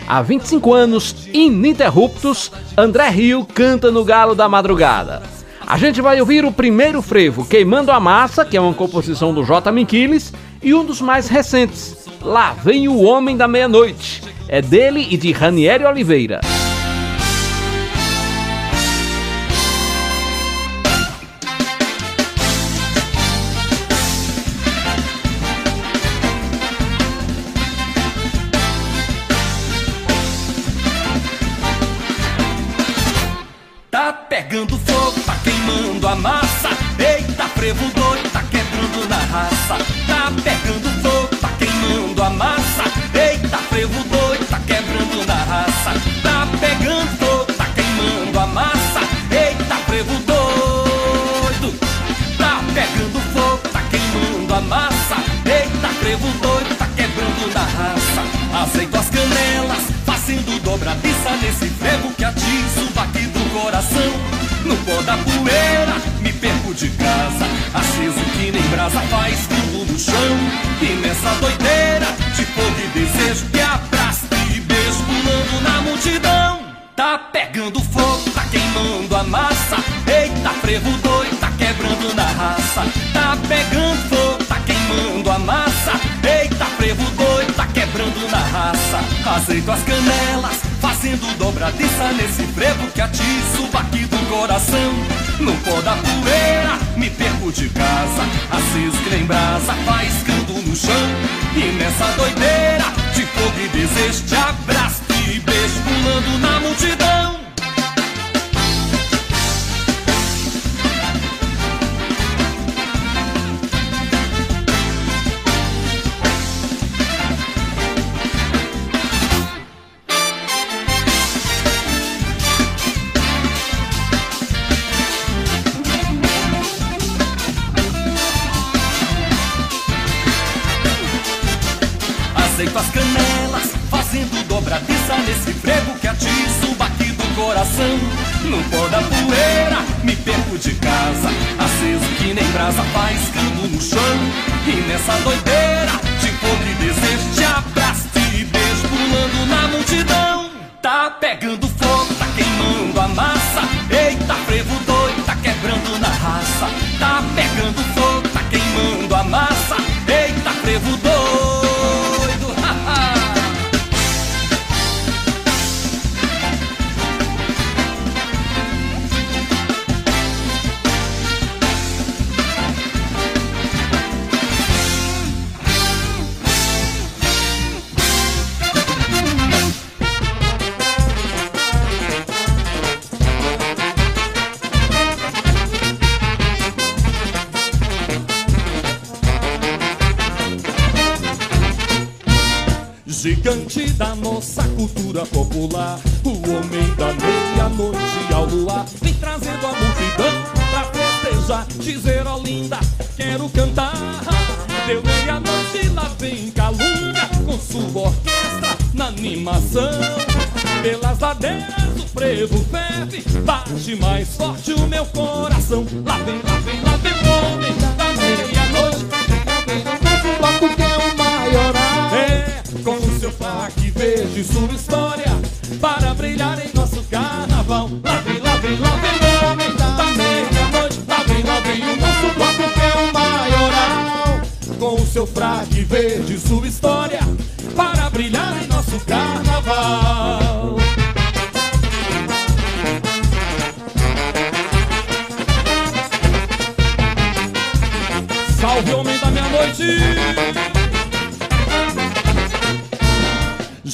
Há 25 anos ininterruptos, André Rio canta no Galo da Madrugada. A gente vai ouvir o primeiro frevo, Queimando a Massa, que é uma composição do J. Minquiles, e um dos mais recentes, Lá Vem o Homem da Meia-Noite. É dele e de Ranieri Oliveira. Chão. E nessa doideira de fogo e desejo que abraço e beijo pulando na multidão. Tá pegando fogo, tá queimando a massa. Eita, frevo doido, tá quebrando na raça. Tá pegando fogo, tá queimando a massa. Eita, frevo doido, tá quebrando na raça. Aceito as canelas, fazendo dobradiça nesse frevo que atiça o baque do coração. No pó da poeira, me perco de casa. Aceso que nem brasa, faiscando no chão. E nessa doideira de fogo e desejo, te abraço e beijo pulando na multidão. Nesse frevo que atiça o baque do coração. No pó da poeira, me perco de casa, aceso que nem brasa, faiscando no chão. E nessa doideira, de fogo e desejo, te abraço e beijo pulando na multidão. Tá pegando popular, o homem da meia-noite ao luar, vem trazendo a multidão pra festejar, dizer ó linda, quero cantar. Deu meia-noite, lá vem calunga, com sua orquestra, animação. Pelas ladeiras do frevo ferve, bate mais forte o meu coração. Lá vem, lá vem, lá vem o homem da meia-noite. Nosso bloco que é o maioral. É, com o seu fraque verde, sua história, carnaval. Lá vem, lá vem, lá vem o homem da meia-noite. Lá vem, lá vem o nosso bloco que é o maioral. Com o seu fraque verde, sua história, para brilhar em nosso carnaval. Salve, homem da meia-noite!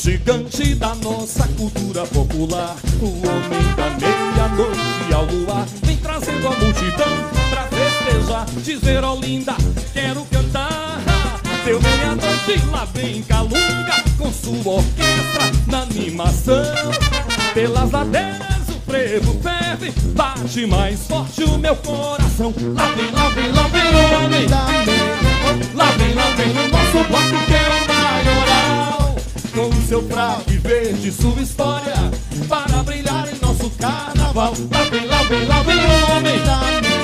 Gigante da nossa cultura popular, o homem da meia-noite ao luar, vem trazendo a multidão pra festejar. Dizer, ó linda, quero cantar. Deu meia-noite, lá vem Calunga, com sua orquestra na animação. Pelas ladeiras o frevo ferve, bate mais forte o meu coração. Lá vem, lá vem, lá vem o homem da meia Lá vem, lá vem o nosso bloco que é o maioral. Com o seu fraque verde, sua história, para brilhar em nosso carnaval. Lá vem, lá vem, lá vem o homem da meia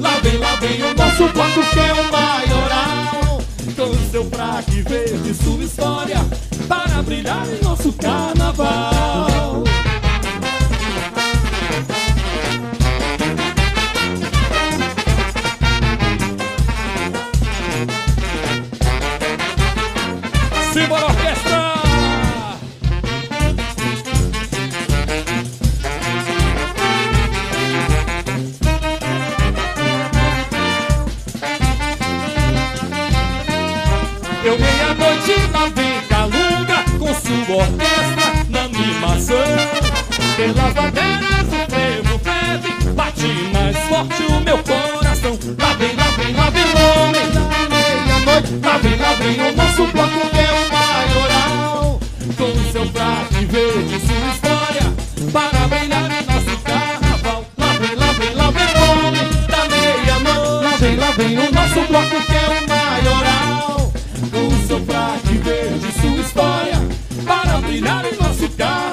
Lá vem, lá vem o nosso bloco que é o maioral. Com o seu fraque verde, sua história, para brilhar em nosso carnaval. Pelas bandeiras o frevo ferve, bate mais forte o meu coração. Lá vem, lá vem, lá vem o homem meia-noite. Lá vem, lá vem o nosso bloco maioral. Com seu fraque verde, sua história, para brilhar em nosso carnaval. Lá vem, lá vem, lá vem o homem da meia-noite. Lá vem, lá vem o nosso bloco que é o maioral. Com seu fraque verde, sua história, para brilhar em nosso carnaval.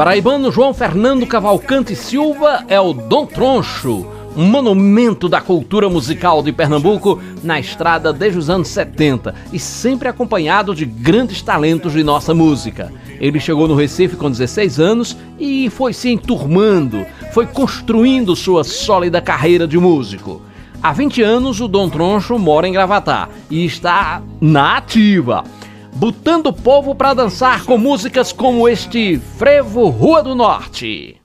Paraibano João Fernando Cavalcante Silva é o Dom Troncho, um monumento da cultura musical de Pernambuco na estrada desde os anos 70 e sempre acompanhado de grandes talentos de nossa música. Ele chegou no Recife com 16 anos e foi se enturmando, foi construindo sua sólida carreira de músico. Há 20 anos, o Dom Troncho mora em Gravatá e está na ativa botando o povo para dançar com músicas como este Frevo Rua do Norte.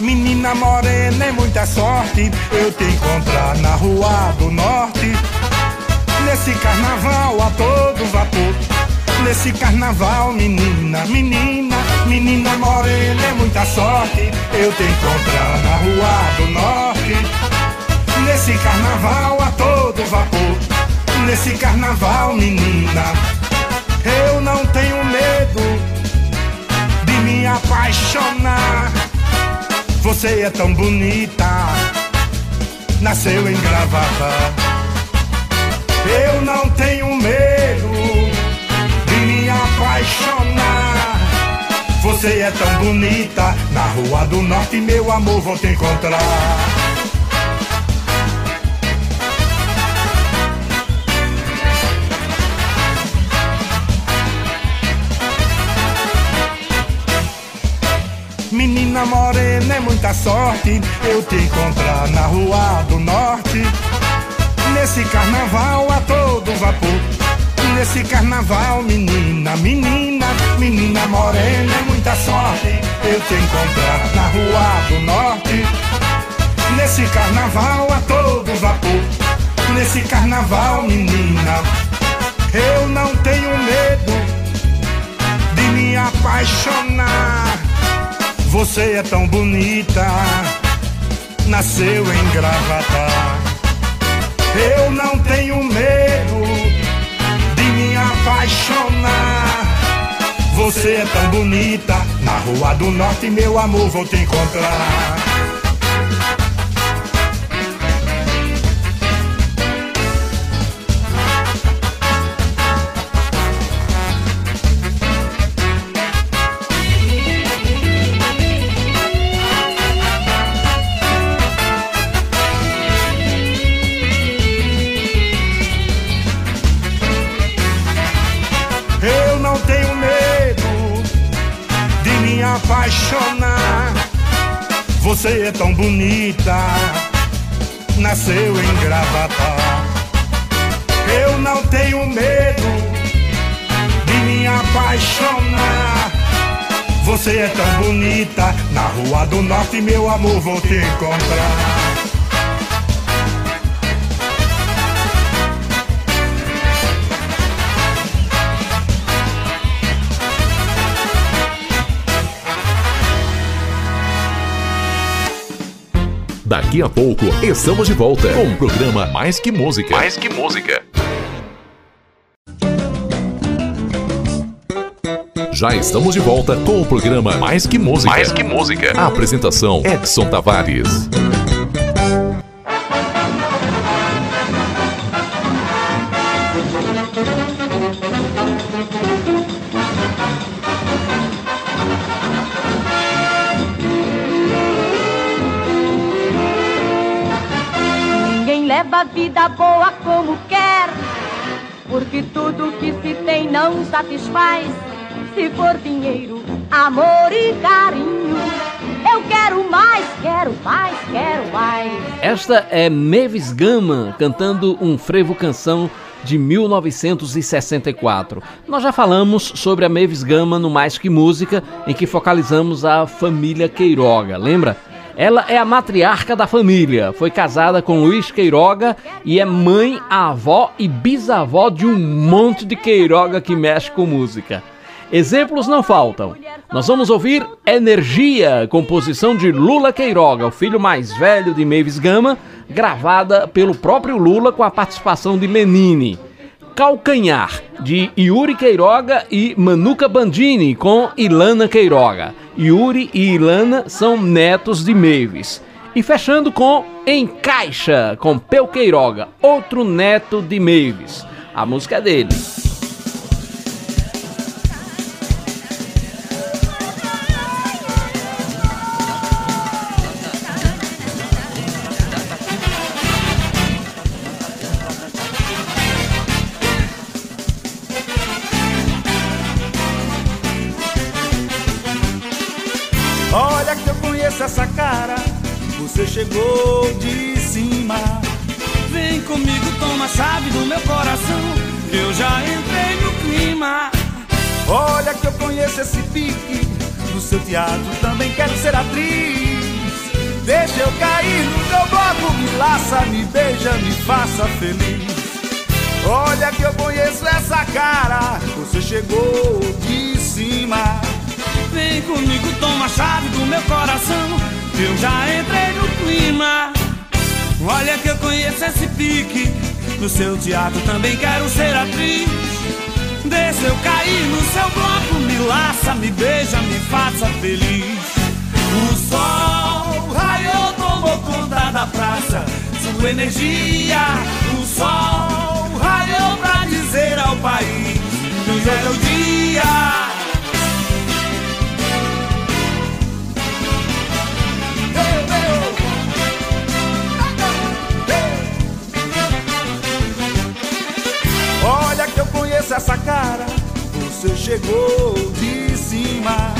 Menina morena é muita sorte eu te encontrar na rua do norte. Nesse carnaval a todo vapor. Nesse carnaval, menina, menina, menina morena é muita sorte eu te encontrar na rua do norte. Nesse carnaval a todo vapor. Nesse carnaval, menina, eu não tenho medo de me apaixonar. Você é tão bonita, nasceu em gravata. Eu não tenho medo apaixonar. Você é tão bonita, na rua do norte, meu amor, vou te encontrar. Menina morena, é muita sorte eu te encontrar na rua do norte. Nesse carnaval a todo vapor. Nesse carnaval, menina, menina, menina morena, é muita sorte eu te encontrar na rua do norte. Nesse carnaval a todo vapor. Nesse carnaval, menina, eu não tenho medo de me apaixonar. Você é tão bonita, nasceu em Gravatar. Eu não tenho medo apaixonar. Você é tão bonita, na rua do norte, meu amor, vou te encontrar. Apaixonar. Você é tão bonita, nasceu em Gravatar. Eu não tenho medo de me apaixonar. Você é tão bonita, na rua do norte, meu amor, vou te encontrar. Daqui a pouco estamos de volta com o programa Mais que Música. Mais que Música. Já estamos de volta com o programa Mais que Música. Mais que Música. A apresentação Edson Tavares. Satisfaz. Se for dinheiro, amor e carinho, eu quero mais, quero mais, quero mais. Esta é Mavis Gama cantando um frevo canção de 1964. Nós já falamos sobre a Mavis Gama no Mais Que Música, em que focalizamos a família Queiroga, lembra? Ela é a matriarca da família, foi casada com Luiz Queiroga e é mãe, avó e bisavó de um monte de Queiroga que mexe com música. Exemplos não faltam. Nós vamos ouvir Energia, composição de Lula Queiroga, o filho mais velho de Mavis Gama, gravada pelo próprio Lula com a participação de Lenine. Calcanhar, de Yuri Queiroga e Manuca Bandini, com Ilana Queiroga. Yuri e Ilana são netos de Mavis. E fechando com Encaixa, com Peu Queiroga, outro neto de Mavis. A música é dele. Conheço esse pique, no seu teatro também quero ser atriz. Deixa eu cair no teu bloco, me laça, me beija, me faça feliz. Olha que eu conheço essa cara, você chegou de cima. Vem comigo, toma a chave do meu coração. Eu já entrei no clima. Olha que eu conheço esse pique. No seu teatro também quero ser atriz. Deixa eu cair no seu bloco. Me laça, me beija, me faça feliz. O sol raiou, tomou conta da praça. Sua energia, o sol raiou pra dizer ao país. Hoje é o dia. Essa cara, você chegou de cima.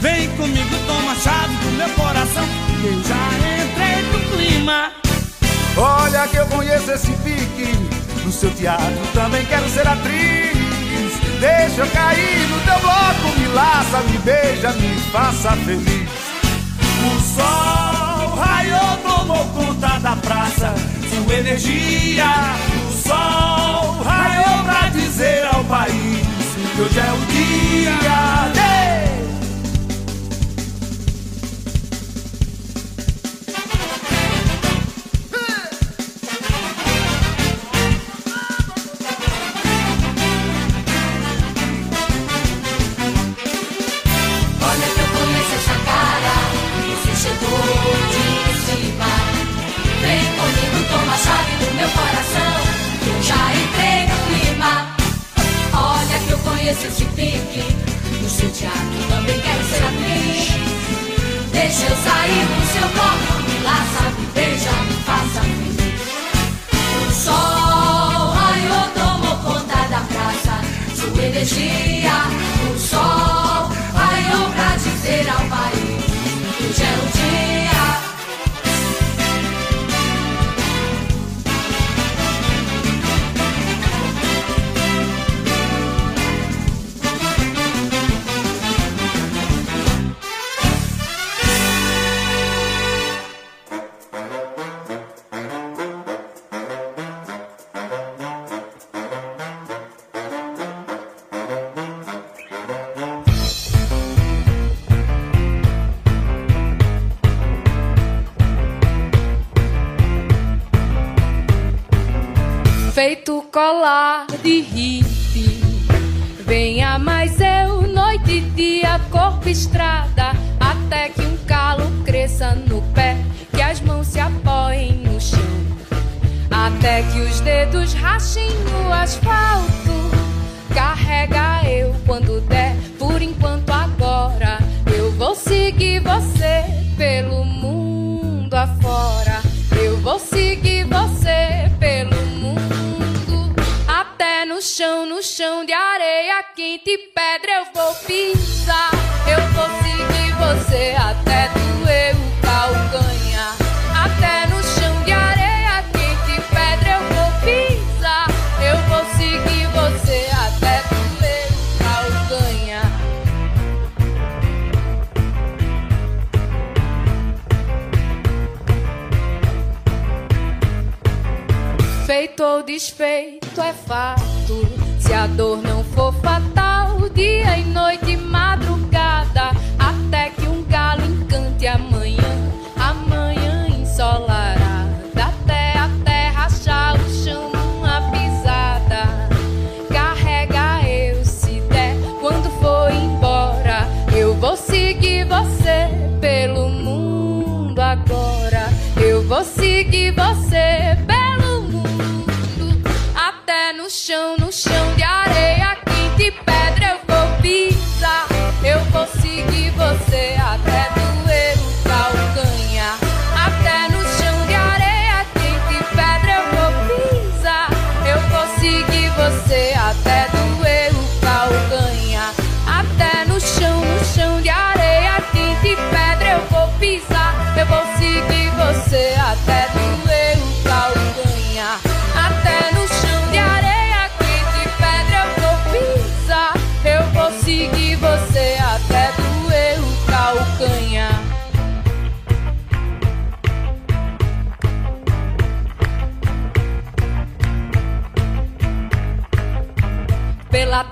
Vem comigo, toma a chave do meu coração, que eu já entrei no clima. Olha que eu conheço esse pique. No seu teatro também quero ser atriz. Deixa eu cair no teu bloco, me laça, me beija, me faça feliz. O sol raiou, tomou conta da praça, sua energia. Sol raiou pra dizer ao país que hoje é o dia. Conheço esse pique, no teatro também quero ser atriz. Deixa eu sair do seu corpo, me laça, me beija, me faça feliz. O sol raiou, tomou conta da praça, sua energia. Chão, de areia quente e pedra eu vou pisar. Eu vou seguir você até doer o calcanhar. Até no chão de areia quente e pedra eu vou pisar. Eu vou seguir você até doer o calcanhar. Feito ou desfeito é fato. A dor não for fatal, dia e noite, madrugada, até que um galo encante amanhã, amanhã ensolarada, até a terra achar o chão numa pisada. Carrega eu se der, quando for embora, eu vou seguir você pelo mundo agora. Eu vou seguir você pelo mundo até no chão, no chão de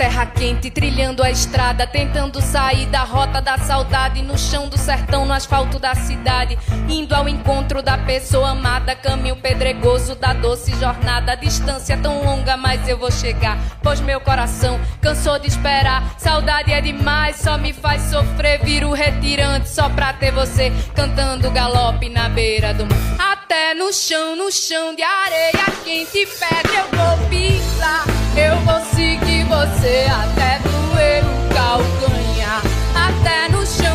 terra quente, trilhando a estrada, tentando sair da rota da saudade, no chão do sertão, no asfalto da cidade, indo ao encontro da pessoa amada, caminho pedregoso da doce jornada, distância tão longa, mas eu vou chegar, pois meu coração cansou de esperar, saudade é demais, só me faz sofrer, viro retirante só pra ter você cantando galope na beira do mar, até no chão, no chão de areia quente pedra eu vou pisar, eu vou seguir você até doer o calcanhar. Até no chão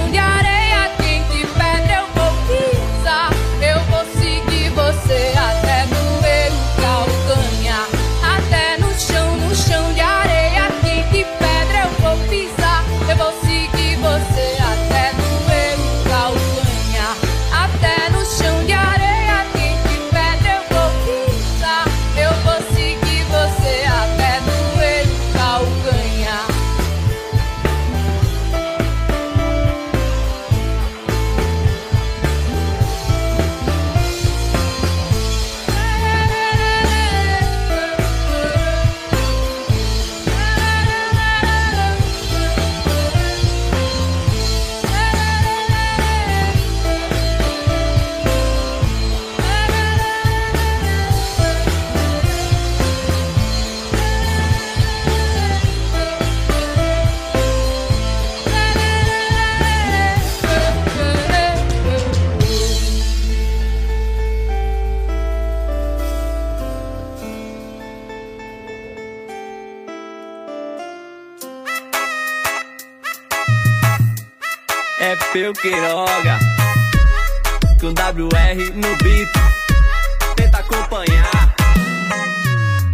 Queiroga. Com WR no beat, tenta acompanhar.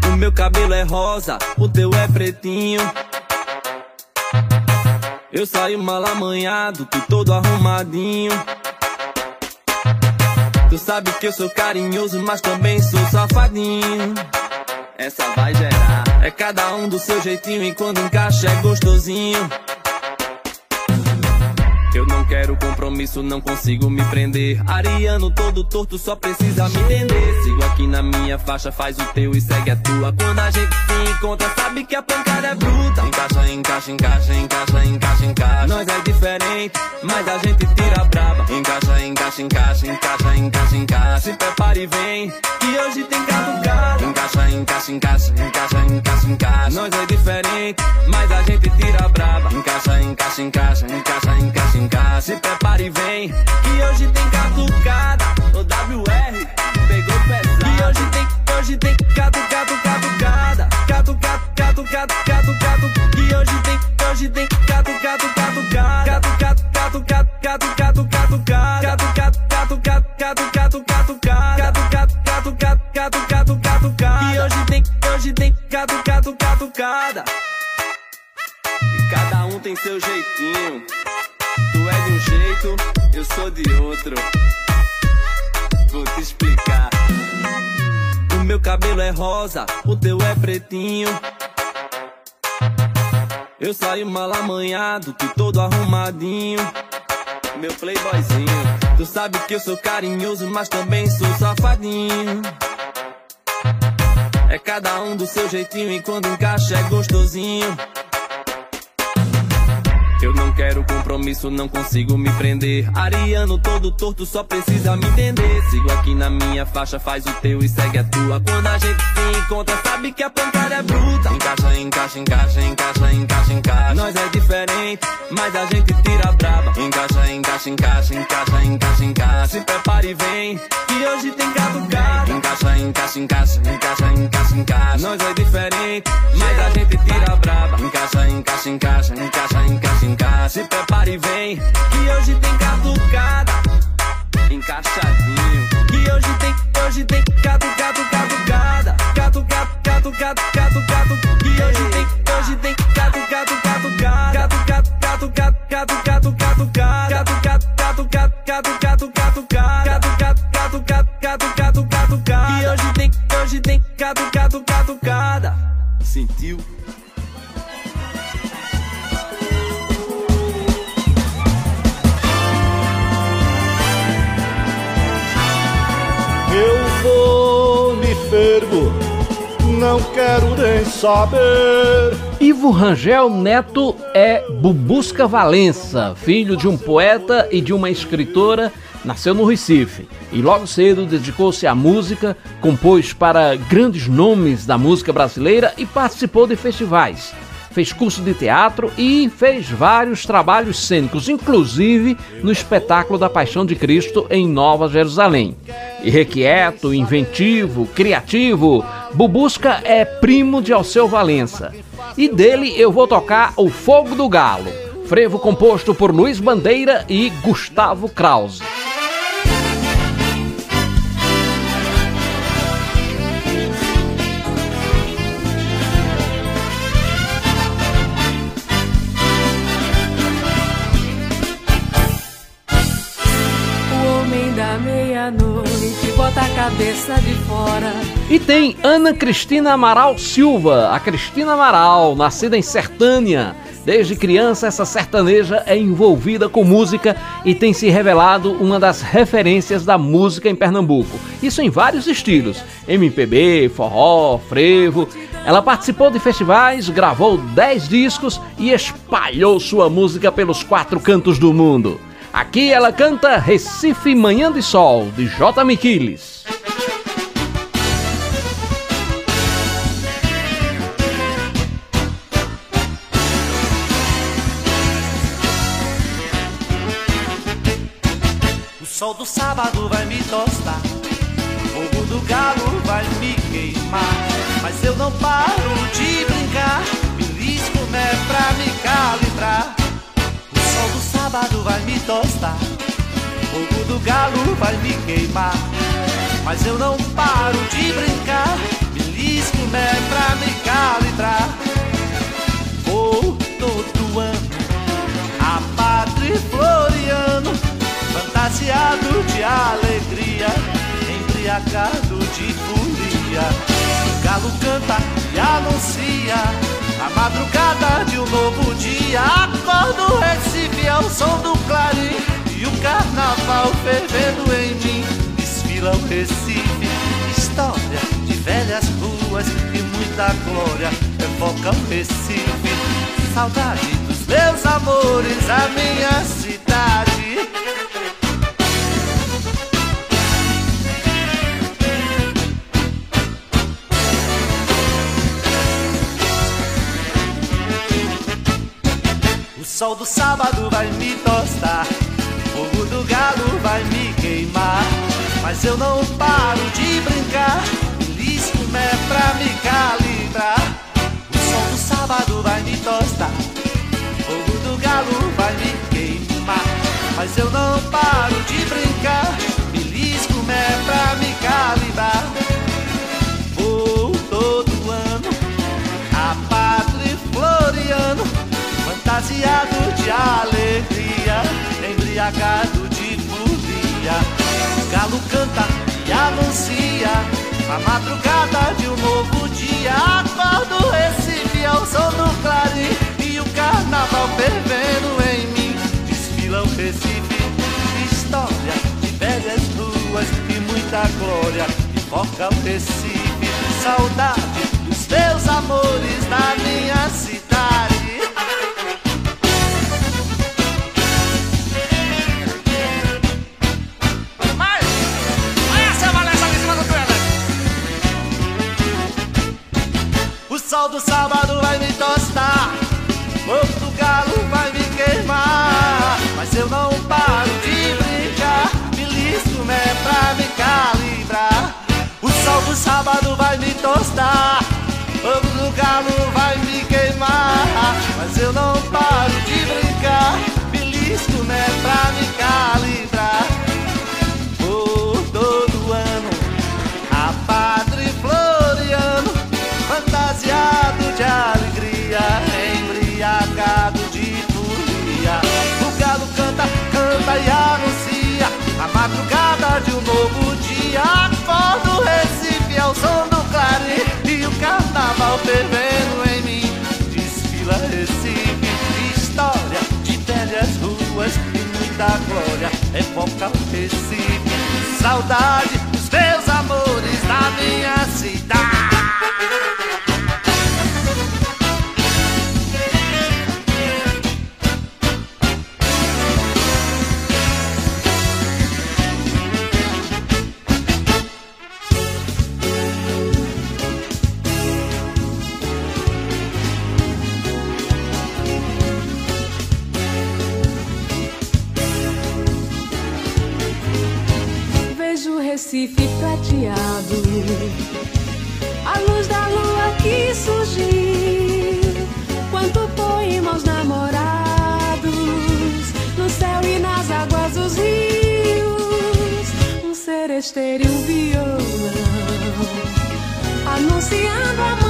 O meu cabelo é rosa, o teu é pretinho. Eu saio mal amanhado, tu todo arrumadinho. Tu sabe que eu sou carinhoso, mas também sou safadinho. Essa vai gerar. É cada um do seu jeitinho e quando encaixa é gostosinho. Eu não quero compromisso, não consigo me prender. Ariano todo torto, só precisa me entender. Sigo aqui na minha faixa, faz o teu e segue a tua. Quando a gente se encontra, sabe que a pancada é bruta. Encaixa, encaixa, encaixa, encaixa, encaixa, encaixa. Nós é diferente, mas a gente tira braba. Encaixa, encaixa, encaixa, encaixa, encaixa, encaixa. Se prepare e vem, que hoje tem catucado. Encaixa, encaixa, encaixa, encaixa, encaixa, encaixa. Nós é diferente, mas a gente tira braba. Encaixa, encaixa, encaixa, encaixa, encaixa, encaixa. Se prepare e vem, que hoje tem catucada. O WR pegou pesado. E hoje tem, hoje tem catu, catu, catucada. Catu, catu. E hoje tem, hoje tem catu, catu, catucada. Catu, catu, catu, catu, catu, catu, catu. Catu, catu, catu, catu, catu, catu, catu. Catu, catu, catu, catu, catu, catu, catu. E hoje tem, hoje tem catu, catu, catucada. E cada um tem seu jeitinho. É de um jeito, eu sou de outro. Vou te explicar. O meu cabelo é rosa, o teu é pretinho. Eu saio mal amanhado, tu todo arrumadinho. Meu playboyzinho, tu sabe que eu sou carinhoso, mas também sou safadinho. É cada um do seu jeitinho e quando encaixa é gostosinho. Eu não quero compromisso, não consigo me prender. Ariano todo torto, só precisa me entender. Sigo aqui na minha faixa, faz o teu e segue a tua. Quando a gente se encontra, sabe que a pancada é bruta. Encaixa, encaixa, encaixa, encaixa, encaixa, encaixa. Nós é diferente, mas a gente tira braba. Encaixa, encaixa, encaixa, encaixa, encaixa, encaixa. Se prepare e vem, que hoje tem catucada. Encaixa, encaixa, encaixa, encaixa, encaixa, encaixa. Nós é diferente, mas a gente tira braba. Encaixa, encaixa, encaixa, encaixa, encaixa, encaixa. Se prepare e vem, que hoje tem catucada. Encaixadinho. Que hoje tem, hoje tem catu, catu, catucada. Catu, catu, catu, catu, catu, catu. Que hoje tem, hoje tem catu, catu, catucada. Catu, catu, catu, catu, catu, catu, catucada. Catu, catu, catu, catu, catu, catucada. Catu, catu, catu, catu, catu, catucada. Que hoje tem, hoje tem catu, catu, catucada. Sentiu? Fervo, não quero nem saber. Ivo Rangel Neto é Bubusca Valença, filho de um poeta e de uma escritora, nasceu no Recife e logo cedo dedicou-se à música, compôs para grandes nomes da música brasileira e participou de festivais. Fez curso de teatro e fez vários trabalhos cênicos, inclusive no espetáculo da Paixão de Cristo em Nova Jerusalém. Irrequieto, inventivo, criativo, Bubusca é primo de Alceu Valença. E dele eu vou tocar O Fogo do Galo, frevo composto por Luiz Bandeira e Gustavo Krause. Cabeça de fora. E tem Ana Cristina Amaral Silva, a Cristina Amaral, nascida em Sertânia. Desde criança, essa sertaneja é envolvida com música e tem se revelado uma das referências da música em Pernambuco. Isso em vários estilos: MPB, forró, frevo. Ela participou de festivais, gravou 10 discos e espalhou sua música pelos quatro cantos do mundo. Aqui ela canta Recife Manhã de Sol, de J. Miquiles. Sol do sábado vai me tostar, fogo do galo vai me queimar. Mas eu não paro de brincar, belisco é pra me calibrar. O sol do sábado vai me tostar. Fogo do galo vai me queimar. Mas eu não paro de brincar. Belisco é pra me calibrar. Fantasiado de alegria, embriagado de folia. O galo canta e anuncia a madrugada de um novo dia. Acordo Recife ao som do clarim e o carnaval fervendo em mim. Desfila o Recife, história de velhas ruas e muita glória. Evoca o Recife, saudade dos meus amores, a minha cidade. Sol do sábado vai me tostar, o fogo do galo vai me queimar. Mas eu não paro de brincar, belisco é pra me calibrar. O sol do sábado vai me tostar, o fogo do galo vai me queimar. Mas eu não paro de brincar, embriagado de folia. Galo canta e anuncia a madrugada de um novo dia. Acordo Recife ao som do clarim e o carnaval fervendo em mim. Desfila Recife, história de velhas ruas e muita glória. E foca o Recife, saudade dos meus amores da minha cidade. Sol do sábado vai me tostar, fogo do galo vai me queimar. Mas eu não paro de brincar, belisco é pra me calibrar. O sol do sábado vai me tostar, fogo do galo vai me queimar. Mas eu não paro de brincar, belisco é pra me calibrar. Som do clarim e o carnaval fervendo em mim. Desfila Recife, história de velhas ruas e muita glória. Evoca o Recife, saudade dos meus amores da minha cidade. Recife prateado, a luz da lua que surgiu. Quanto poema aos namorados, no céu e nas águas dos rios. Um seresteiro e um violão, anunciando amanhecer.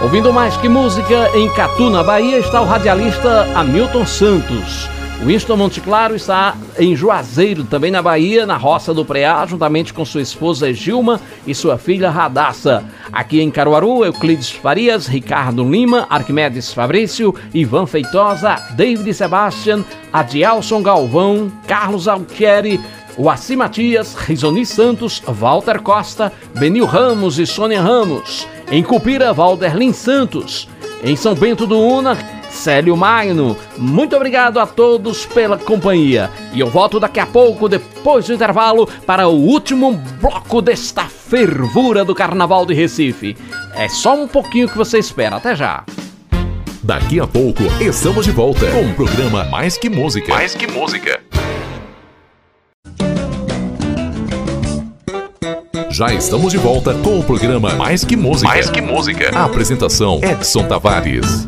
Ouvindo mais que música, em Catu, na Bahia, está o radialista Hamilton Santos. Winston Monte Claro está em Juazeiro, também na Bahia, na Roça do Preá, juntamente com sua esposa Gilma e sua filha Radassa. Aqui em Caruaru, Euclides Farias, Ricardo Lima, Arquimedes Fabrício, Ivan Feitosa, David Sebastian, Adielson Galvão, Carlos Altieri, Waci Matias, Risoni Santos, Walter Costa, Benil Ramos e Sônia Ramos. Em Cupira, Valderlin Santos. Em São Bento do Una, Célio Magno. Muito obrigado a todos pela companhia. E eu volto daqui a pouco, depois do intervalo, para o último bloco desta fervura do Carnaval de Recife. É só um pouquinho que você espera. Até já. Daqui a pouco estamos de volta com o programa Mais que Música. Mais que Música. Já estamos de volta com o programa Mais que Música. Mais que Música. A apresentação Edson Tavares.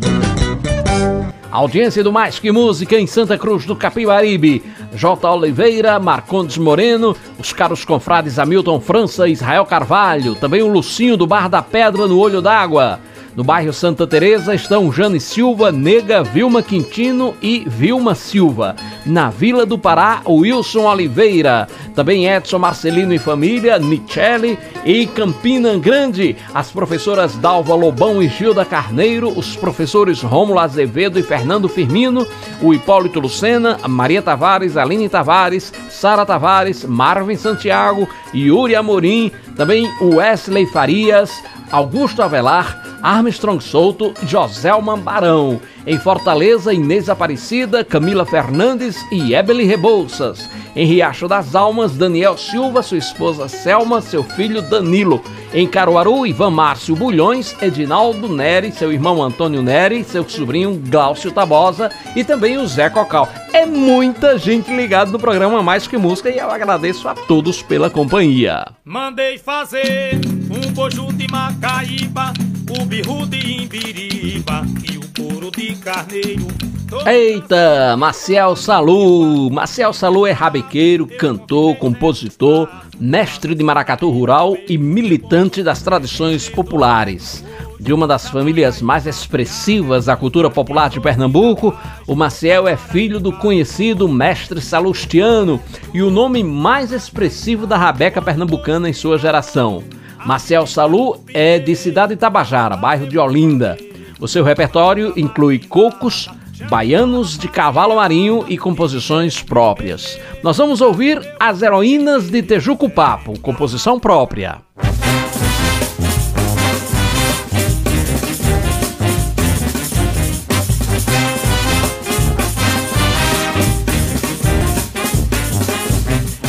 Audiência do Mais Que Música em Santa Cruz do Capibaribe. J. Oliveira, Marcondes Moreno, os caros confrades Hamilton França e Israel Carvalho, também o Lucinho do Bar da Pedra no Olho d'Água. No bairro Santa Teresa estão Jane Silva, Nega, Vilma Quintino e Vilma Silva. Na Vila do Pará, Wilson Oliveira. Também Edson Marcelino e família, Nichelle e Campina Grande. As professoras Dalva Lobão e Gilda Carneiro, os professores Rômulo Azevedo e Fernando Firmino, o Hipólito Lucena, Maria Tavares, Aline Tavares, Sara Tavares, Marvin Santiago, Yuri Amorim, também Wesley Farias, Augusto Avelar, Armstrong Souto, Joselman Barão. Em Fortaleza, Inês Aparecida, Camila Fernandes e Ebele Rebouças. Em Riacho das Almas, Daniel Silva, sua esposa Selma, seu filho Danilo. Em Caruaru, Ivan Márcio Bulhões, Edinaldo Neri, seu irmão Antônio Neri, seu sobrinho Glaucio Tabosa e também o Zé Cocal. É muita gente ligada no programa Mais Que Música e eu agradeço a todos pela companhia. Mandei fazer um bojo de Macaíba, o birro de Imbiriba e o couro de carneiro. Eita, Maciel Salu. Maciel Salu é rabequeiro, cantor, compositor, mestre de maracatu rural e militante das tradições populares. De uma das famílias mais expressivas da cultura popular de Pernambuco, o Maciel é filho do conhecido mestre Salustiano e o nome mais expressivo da rabeca pernambucana em sua geração. Maciel Salu é de Cidade Tabajara, bairro de Olinda. O seu repertório inclui cocos, baianos de cavalo marinho e composições próprias. Nós vamos ouvir As Heroínas de Tejuco Papo, composição própria.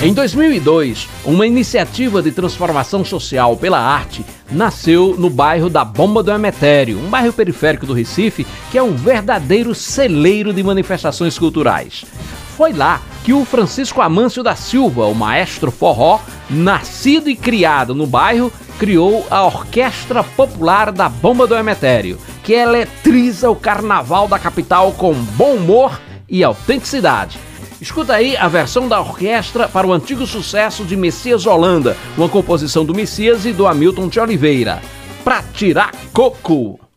Em 2002, uma iniciativa de transformação social pela arte nasceu no bairro da Bomba do Emetério, um bairro periférico do Recife que é um verdadeiro celeiro de manifestações culturais. Foi lá que o Francisco Amâncio da Silva, o maestro forró, nascido e criado no bairro, criou a Orquestra Popular da Bomba do Emetério, que eletriza o carnaval da capital com bom humor e autenticidade. Escuta aí a versão da orquestra para o antigo sucesso de Messias Holanda, uma composição do Messias e do Hamilton de Oliveira. Pra tirar coco.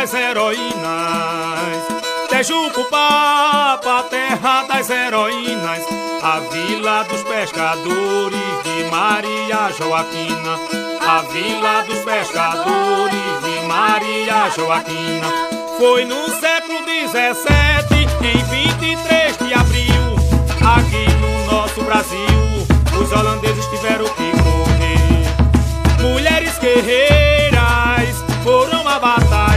das heroínas. Tejucupapa, terra das heroínas. A vila dos pescadores de Maria Joaquina. A vila dos pescadores de Maria Joaquina. Foi no século 17, em 23 de abril, aqui no nosso Brasil, os holandeses tiveram que correr. Mulheres guerreiras foram à batalha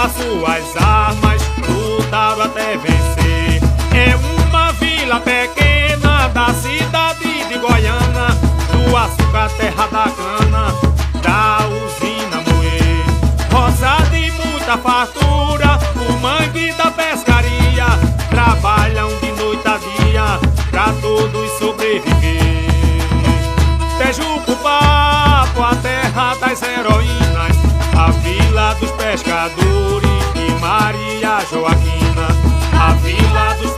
as suas armas, lutaram até vencer. É uma vila pequena da cidade de Goiânia, do açúcar, terra da cana, da usina moer. Rosa de muita fartura, o mangue da pescaria, trabalham de noite a dia, pra todos sobreviver. Tejo o papo, a terra das heroínas pescadores de Maria Joaquina, a vila dos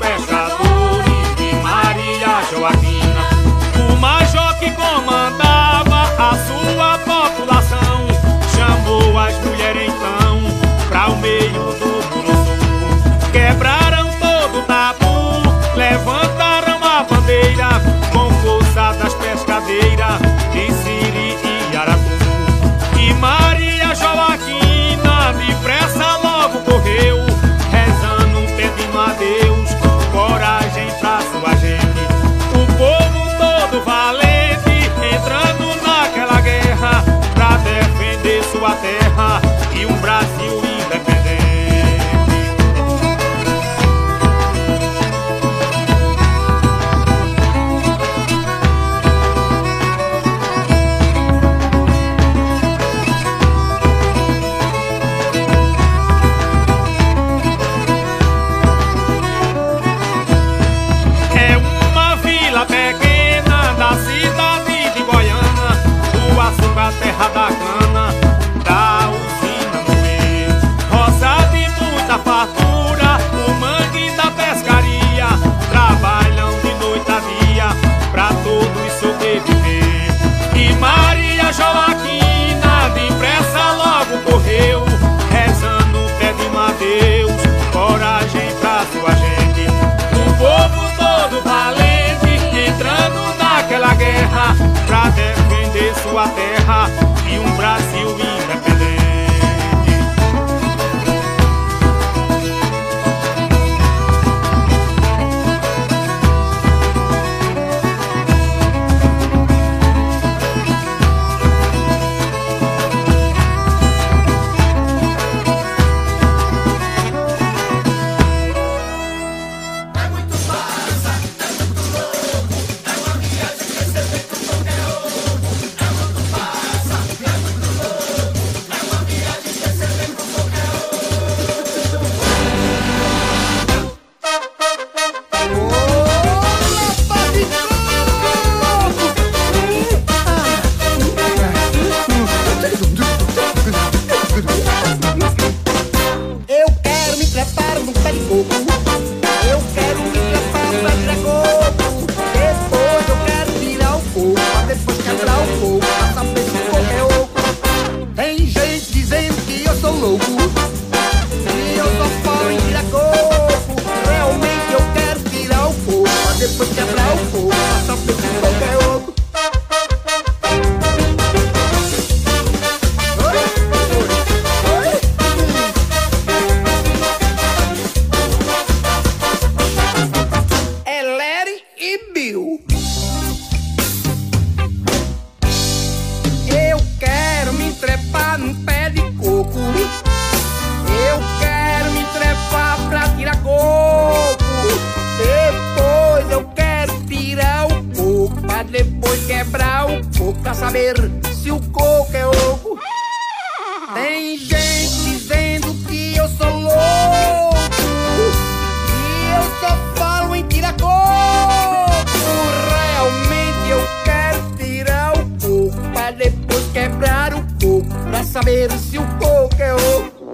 pra depois quebrar o coco. Pra saber se o coco é oco.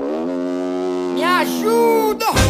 Me ajuda!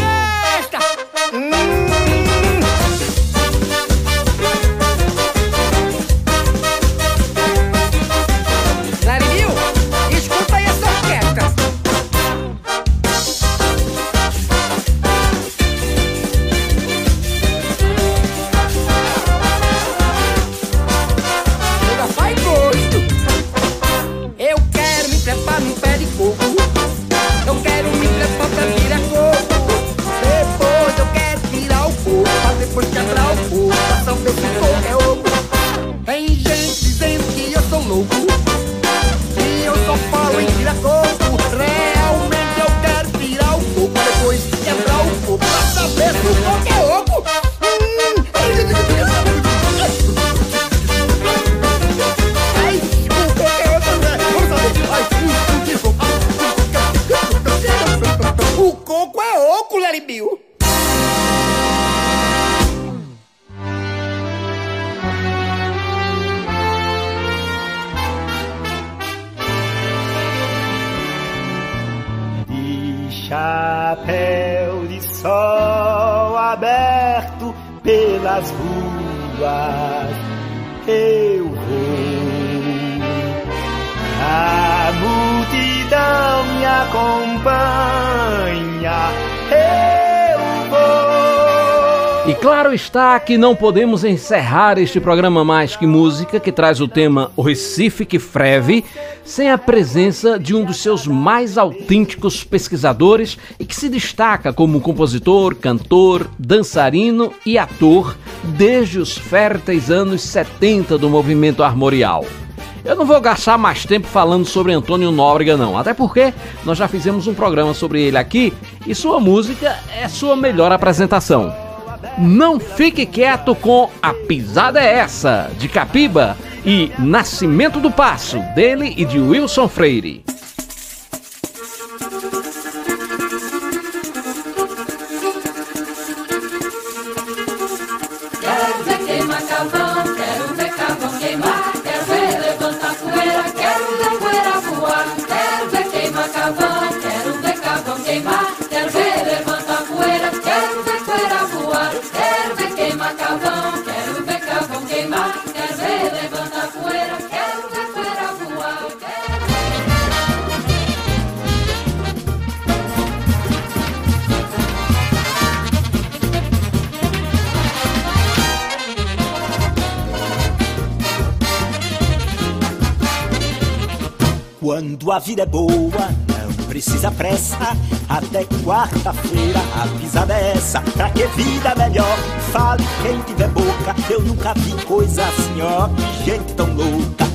Está que não podemos encerrar este programa Mais Que Música, que traz o tema O Recife que Freve, sem a presença de um dos seus mais autênticos pesquisadores e que se destaca como compositor, cantor, dançarino e ator desde os férteis anos 70 do movimento armorial. Eu não vou gastar mais tempo falando sobre Antônio Nóbrega, não, até porque nós já fizemos um programa sobre ele aqui e sua música é sua melhor apresentação. Não fique quieto com A Pisada é Essa, de Capiba, e Nascimento do Passo, dele e de Wilson Freire. Vida é boa, não precisa pressa. Até quarta-feira a pisada é essa. Pra que vida melhor? Fale quem tiver boca. Eu nunca vi coisa assim, ó. Que gente tão louca.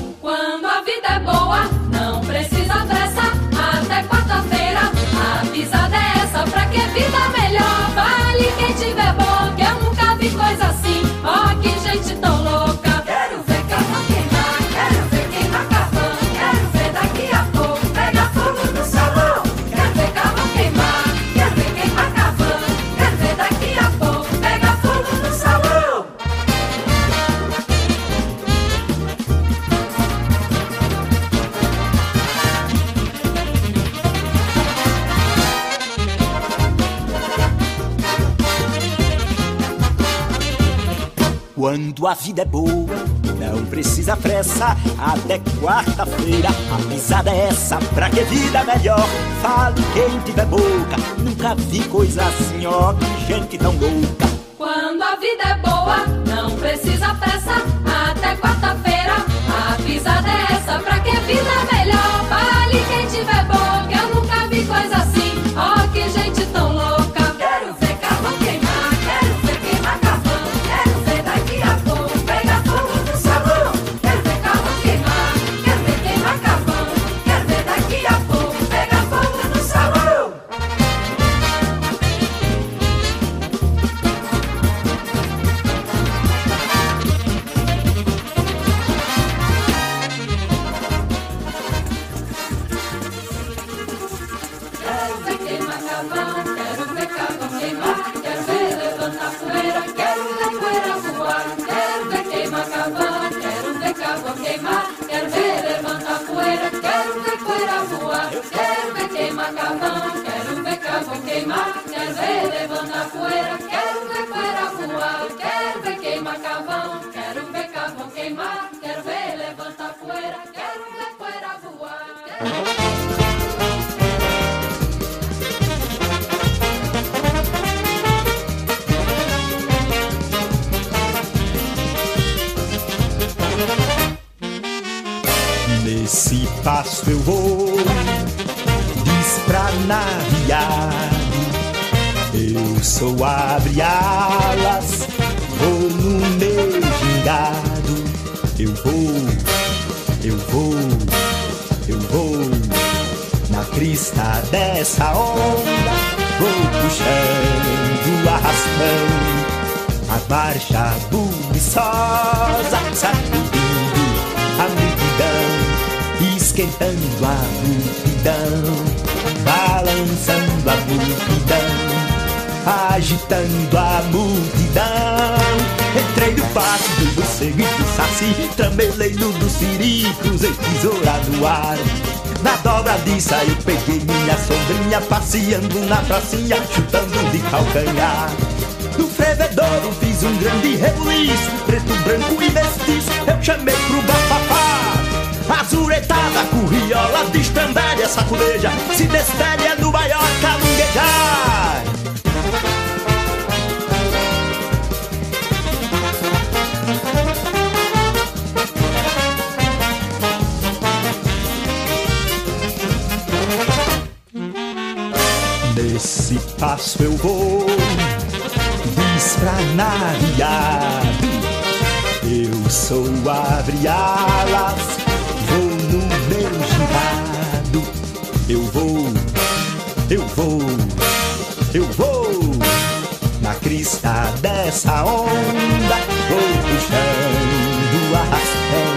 Quando a vida é boa, não precisa pressa. Até quarta-feira a pisada é essa. Pra que vida melhor? Fale quem tiver boca. Nunca vi coisa assim, ó. Que gente tão louca. Quando a vida é boa, não precisa pressa. Até quarta-feira, a pisada é essa. Pra que vida melhor? Vale a marcha buliçosa, sacudindo a multidão, esquentando a multidão, balançando a multidão, agitando a multidão. Entrei no passo do morcego e do saci, tramelei no dos ciricos, em tesoura no ar. Na dobra disso eu peguei minha sombrinha Passeando na pracinha, chutando de calcanhar No frevedouro fiz um grande rebuliço Preto, branco e mestiço, eu chamei pro bafafá Azuretada, curriola, destrambelha, sacudeja Se destelha no maior calunguejar Nesse passo eu vou desfranariado Eu sou abre alas, vou no meu girado Eu vou, eu vou, eu vou Na crista dessa onda. Vou puxando arrastão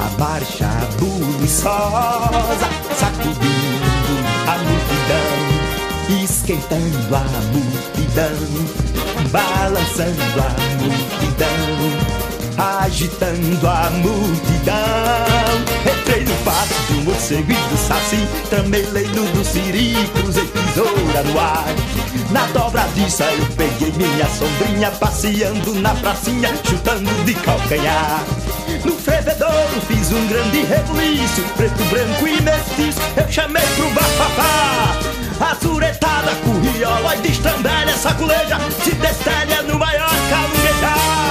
A marcha buliçosa Sacudindo a multidão esquentando a multidão, balançando a multidão, agitando a multidão. Entrei no passo do morcego e do saci, tramelei no dos ciricos e tesoura no ar. Na dobra disso eu peguei minha sombrinha, passeando na pracinha, chutando de calcanhar. No frevedouro fiz um grande rebuliço, preto, branco e mestiço, eu chamei pro bafafá. Azuretada, curriola e destrambelha, saculeja Se destelha no maior calunguejar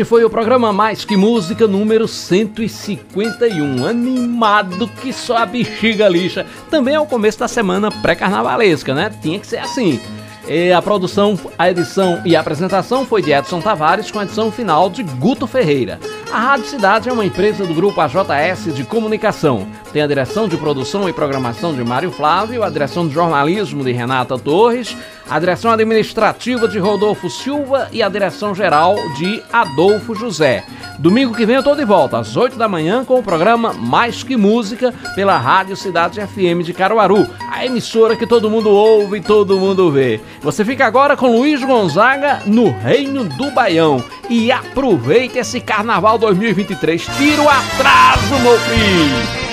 Este foi o programa Mais Que Música número 151. Animado que só a bexiga lixa. Também é o começo da semana pré-carnavalesca, né? Tinha que ser assim. E a produção, a edição e a apresentação foi de Edson Tavares, com a edição final de Guto Ferreira. A Rádio Cidade é uma empresa do grupo AJS de Comunicação. Tem a direção de produção e programação de Mário Flávio, a direção de jornalismo de Renata Torres, a direção administrativa de Rodolfo Silva e a direção geral de Adolfo José. Domingo que vem eu tô de volta, às 8 da manhã, com o programa Mais Que Música, pela Rádio Cidade FM de Caruaru, a emissora que todo mundo ouve e todo mundo vê. Você fica agora com Luiz Gonzaga no Reino do Baião. E aproveite esse Carnaval 2023. Tira o atraso, meu filho!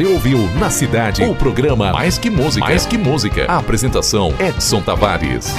Você ouviu na cidade o programa Mais que Música. Mais que Música. A apresentação Edson Tavares.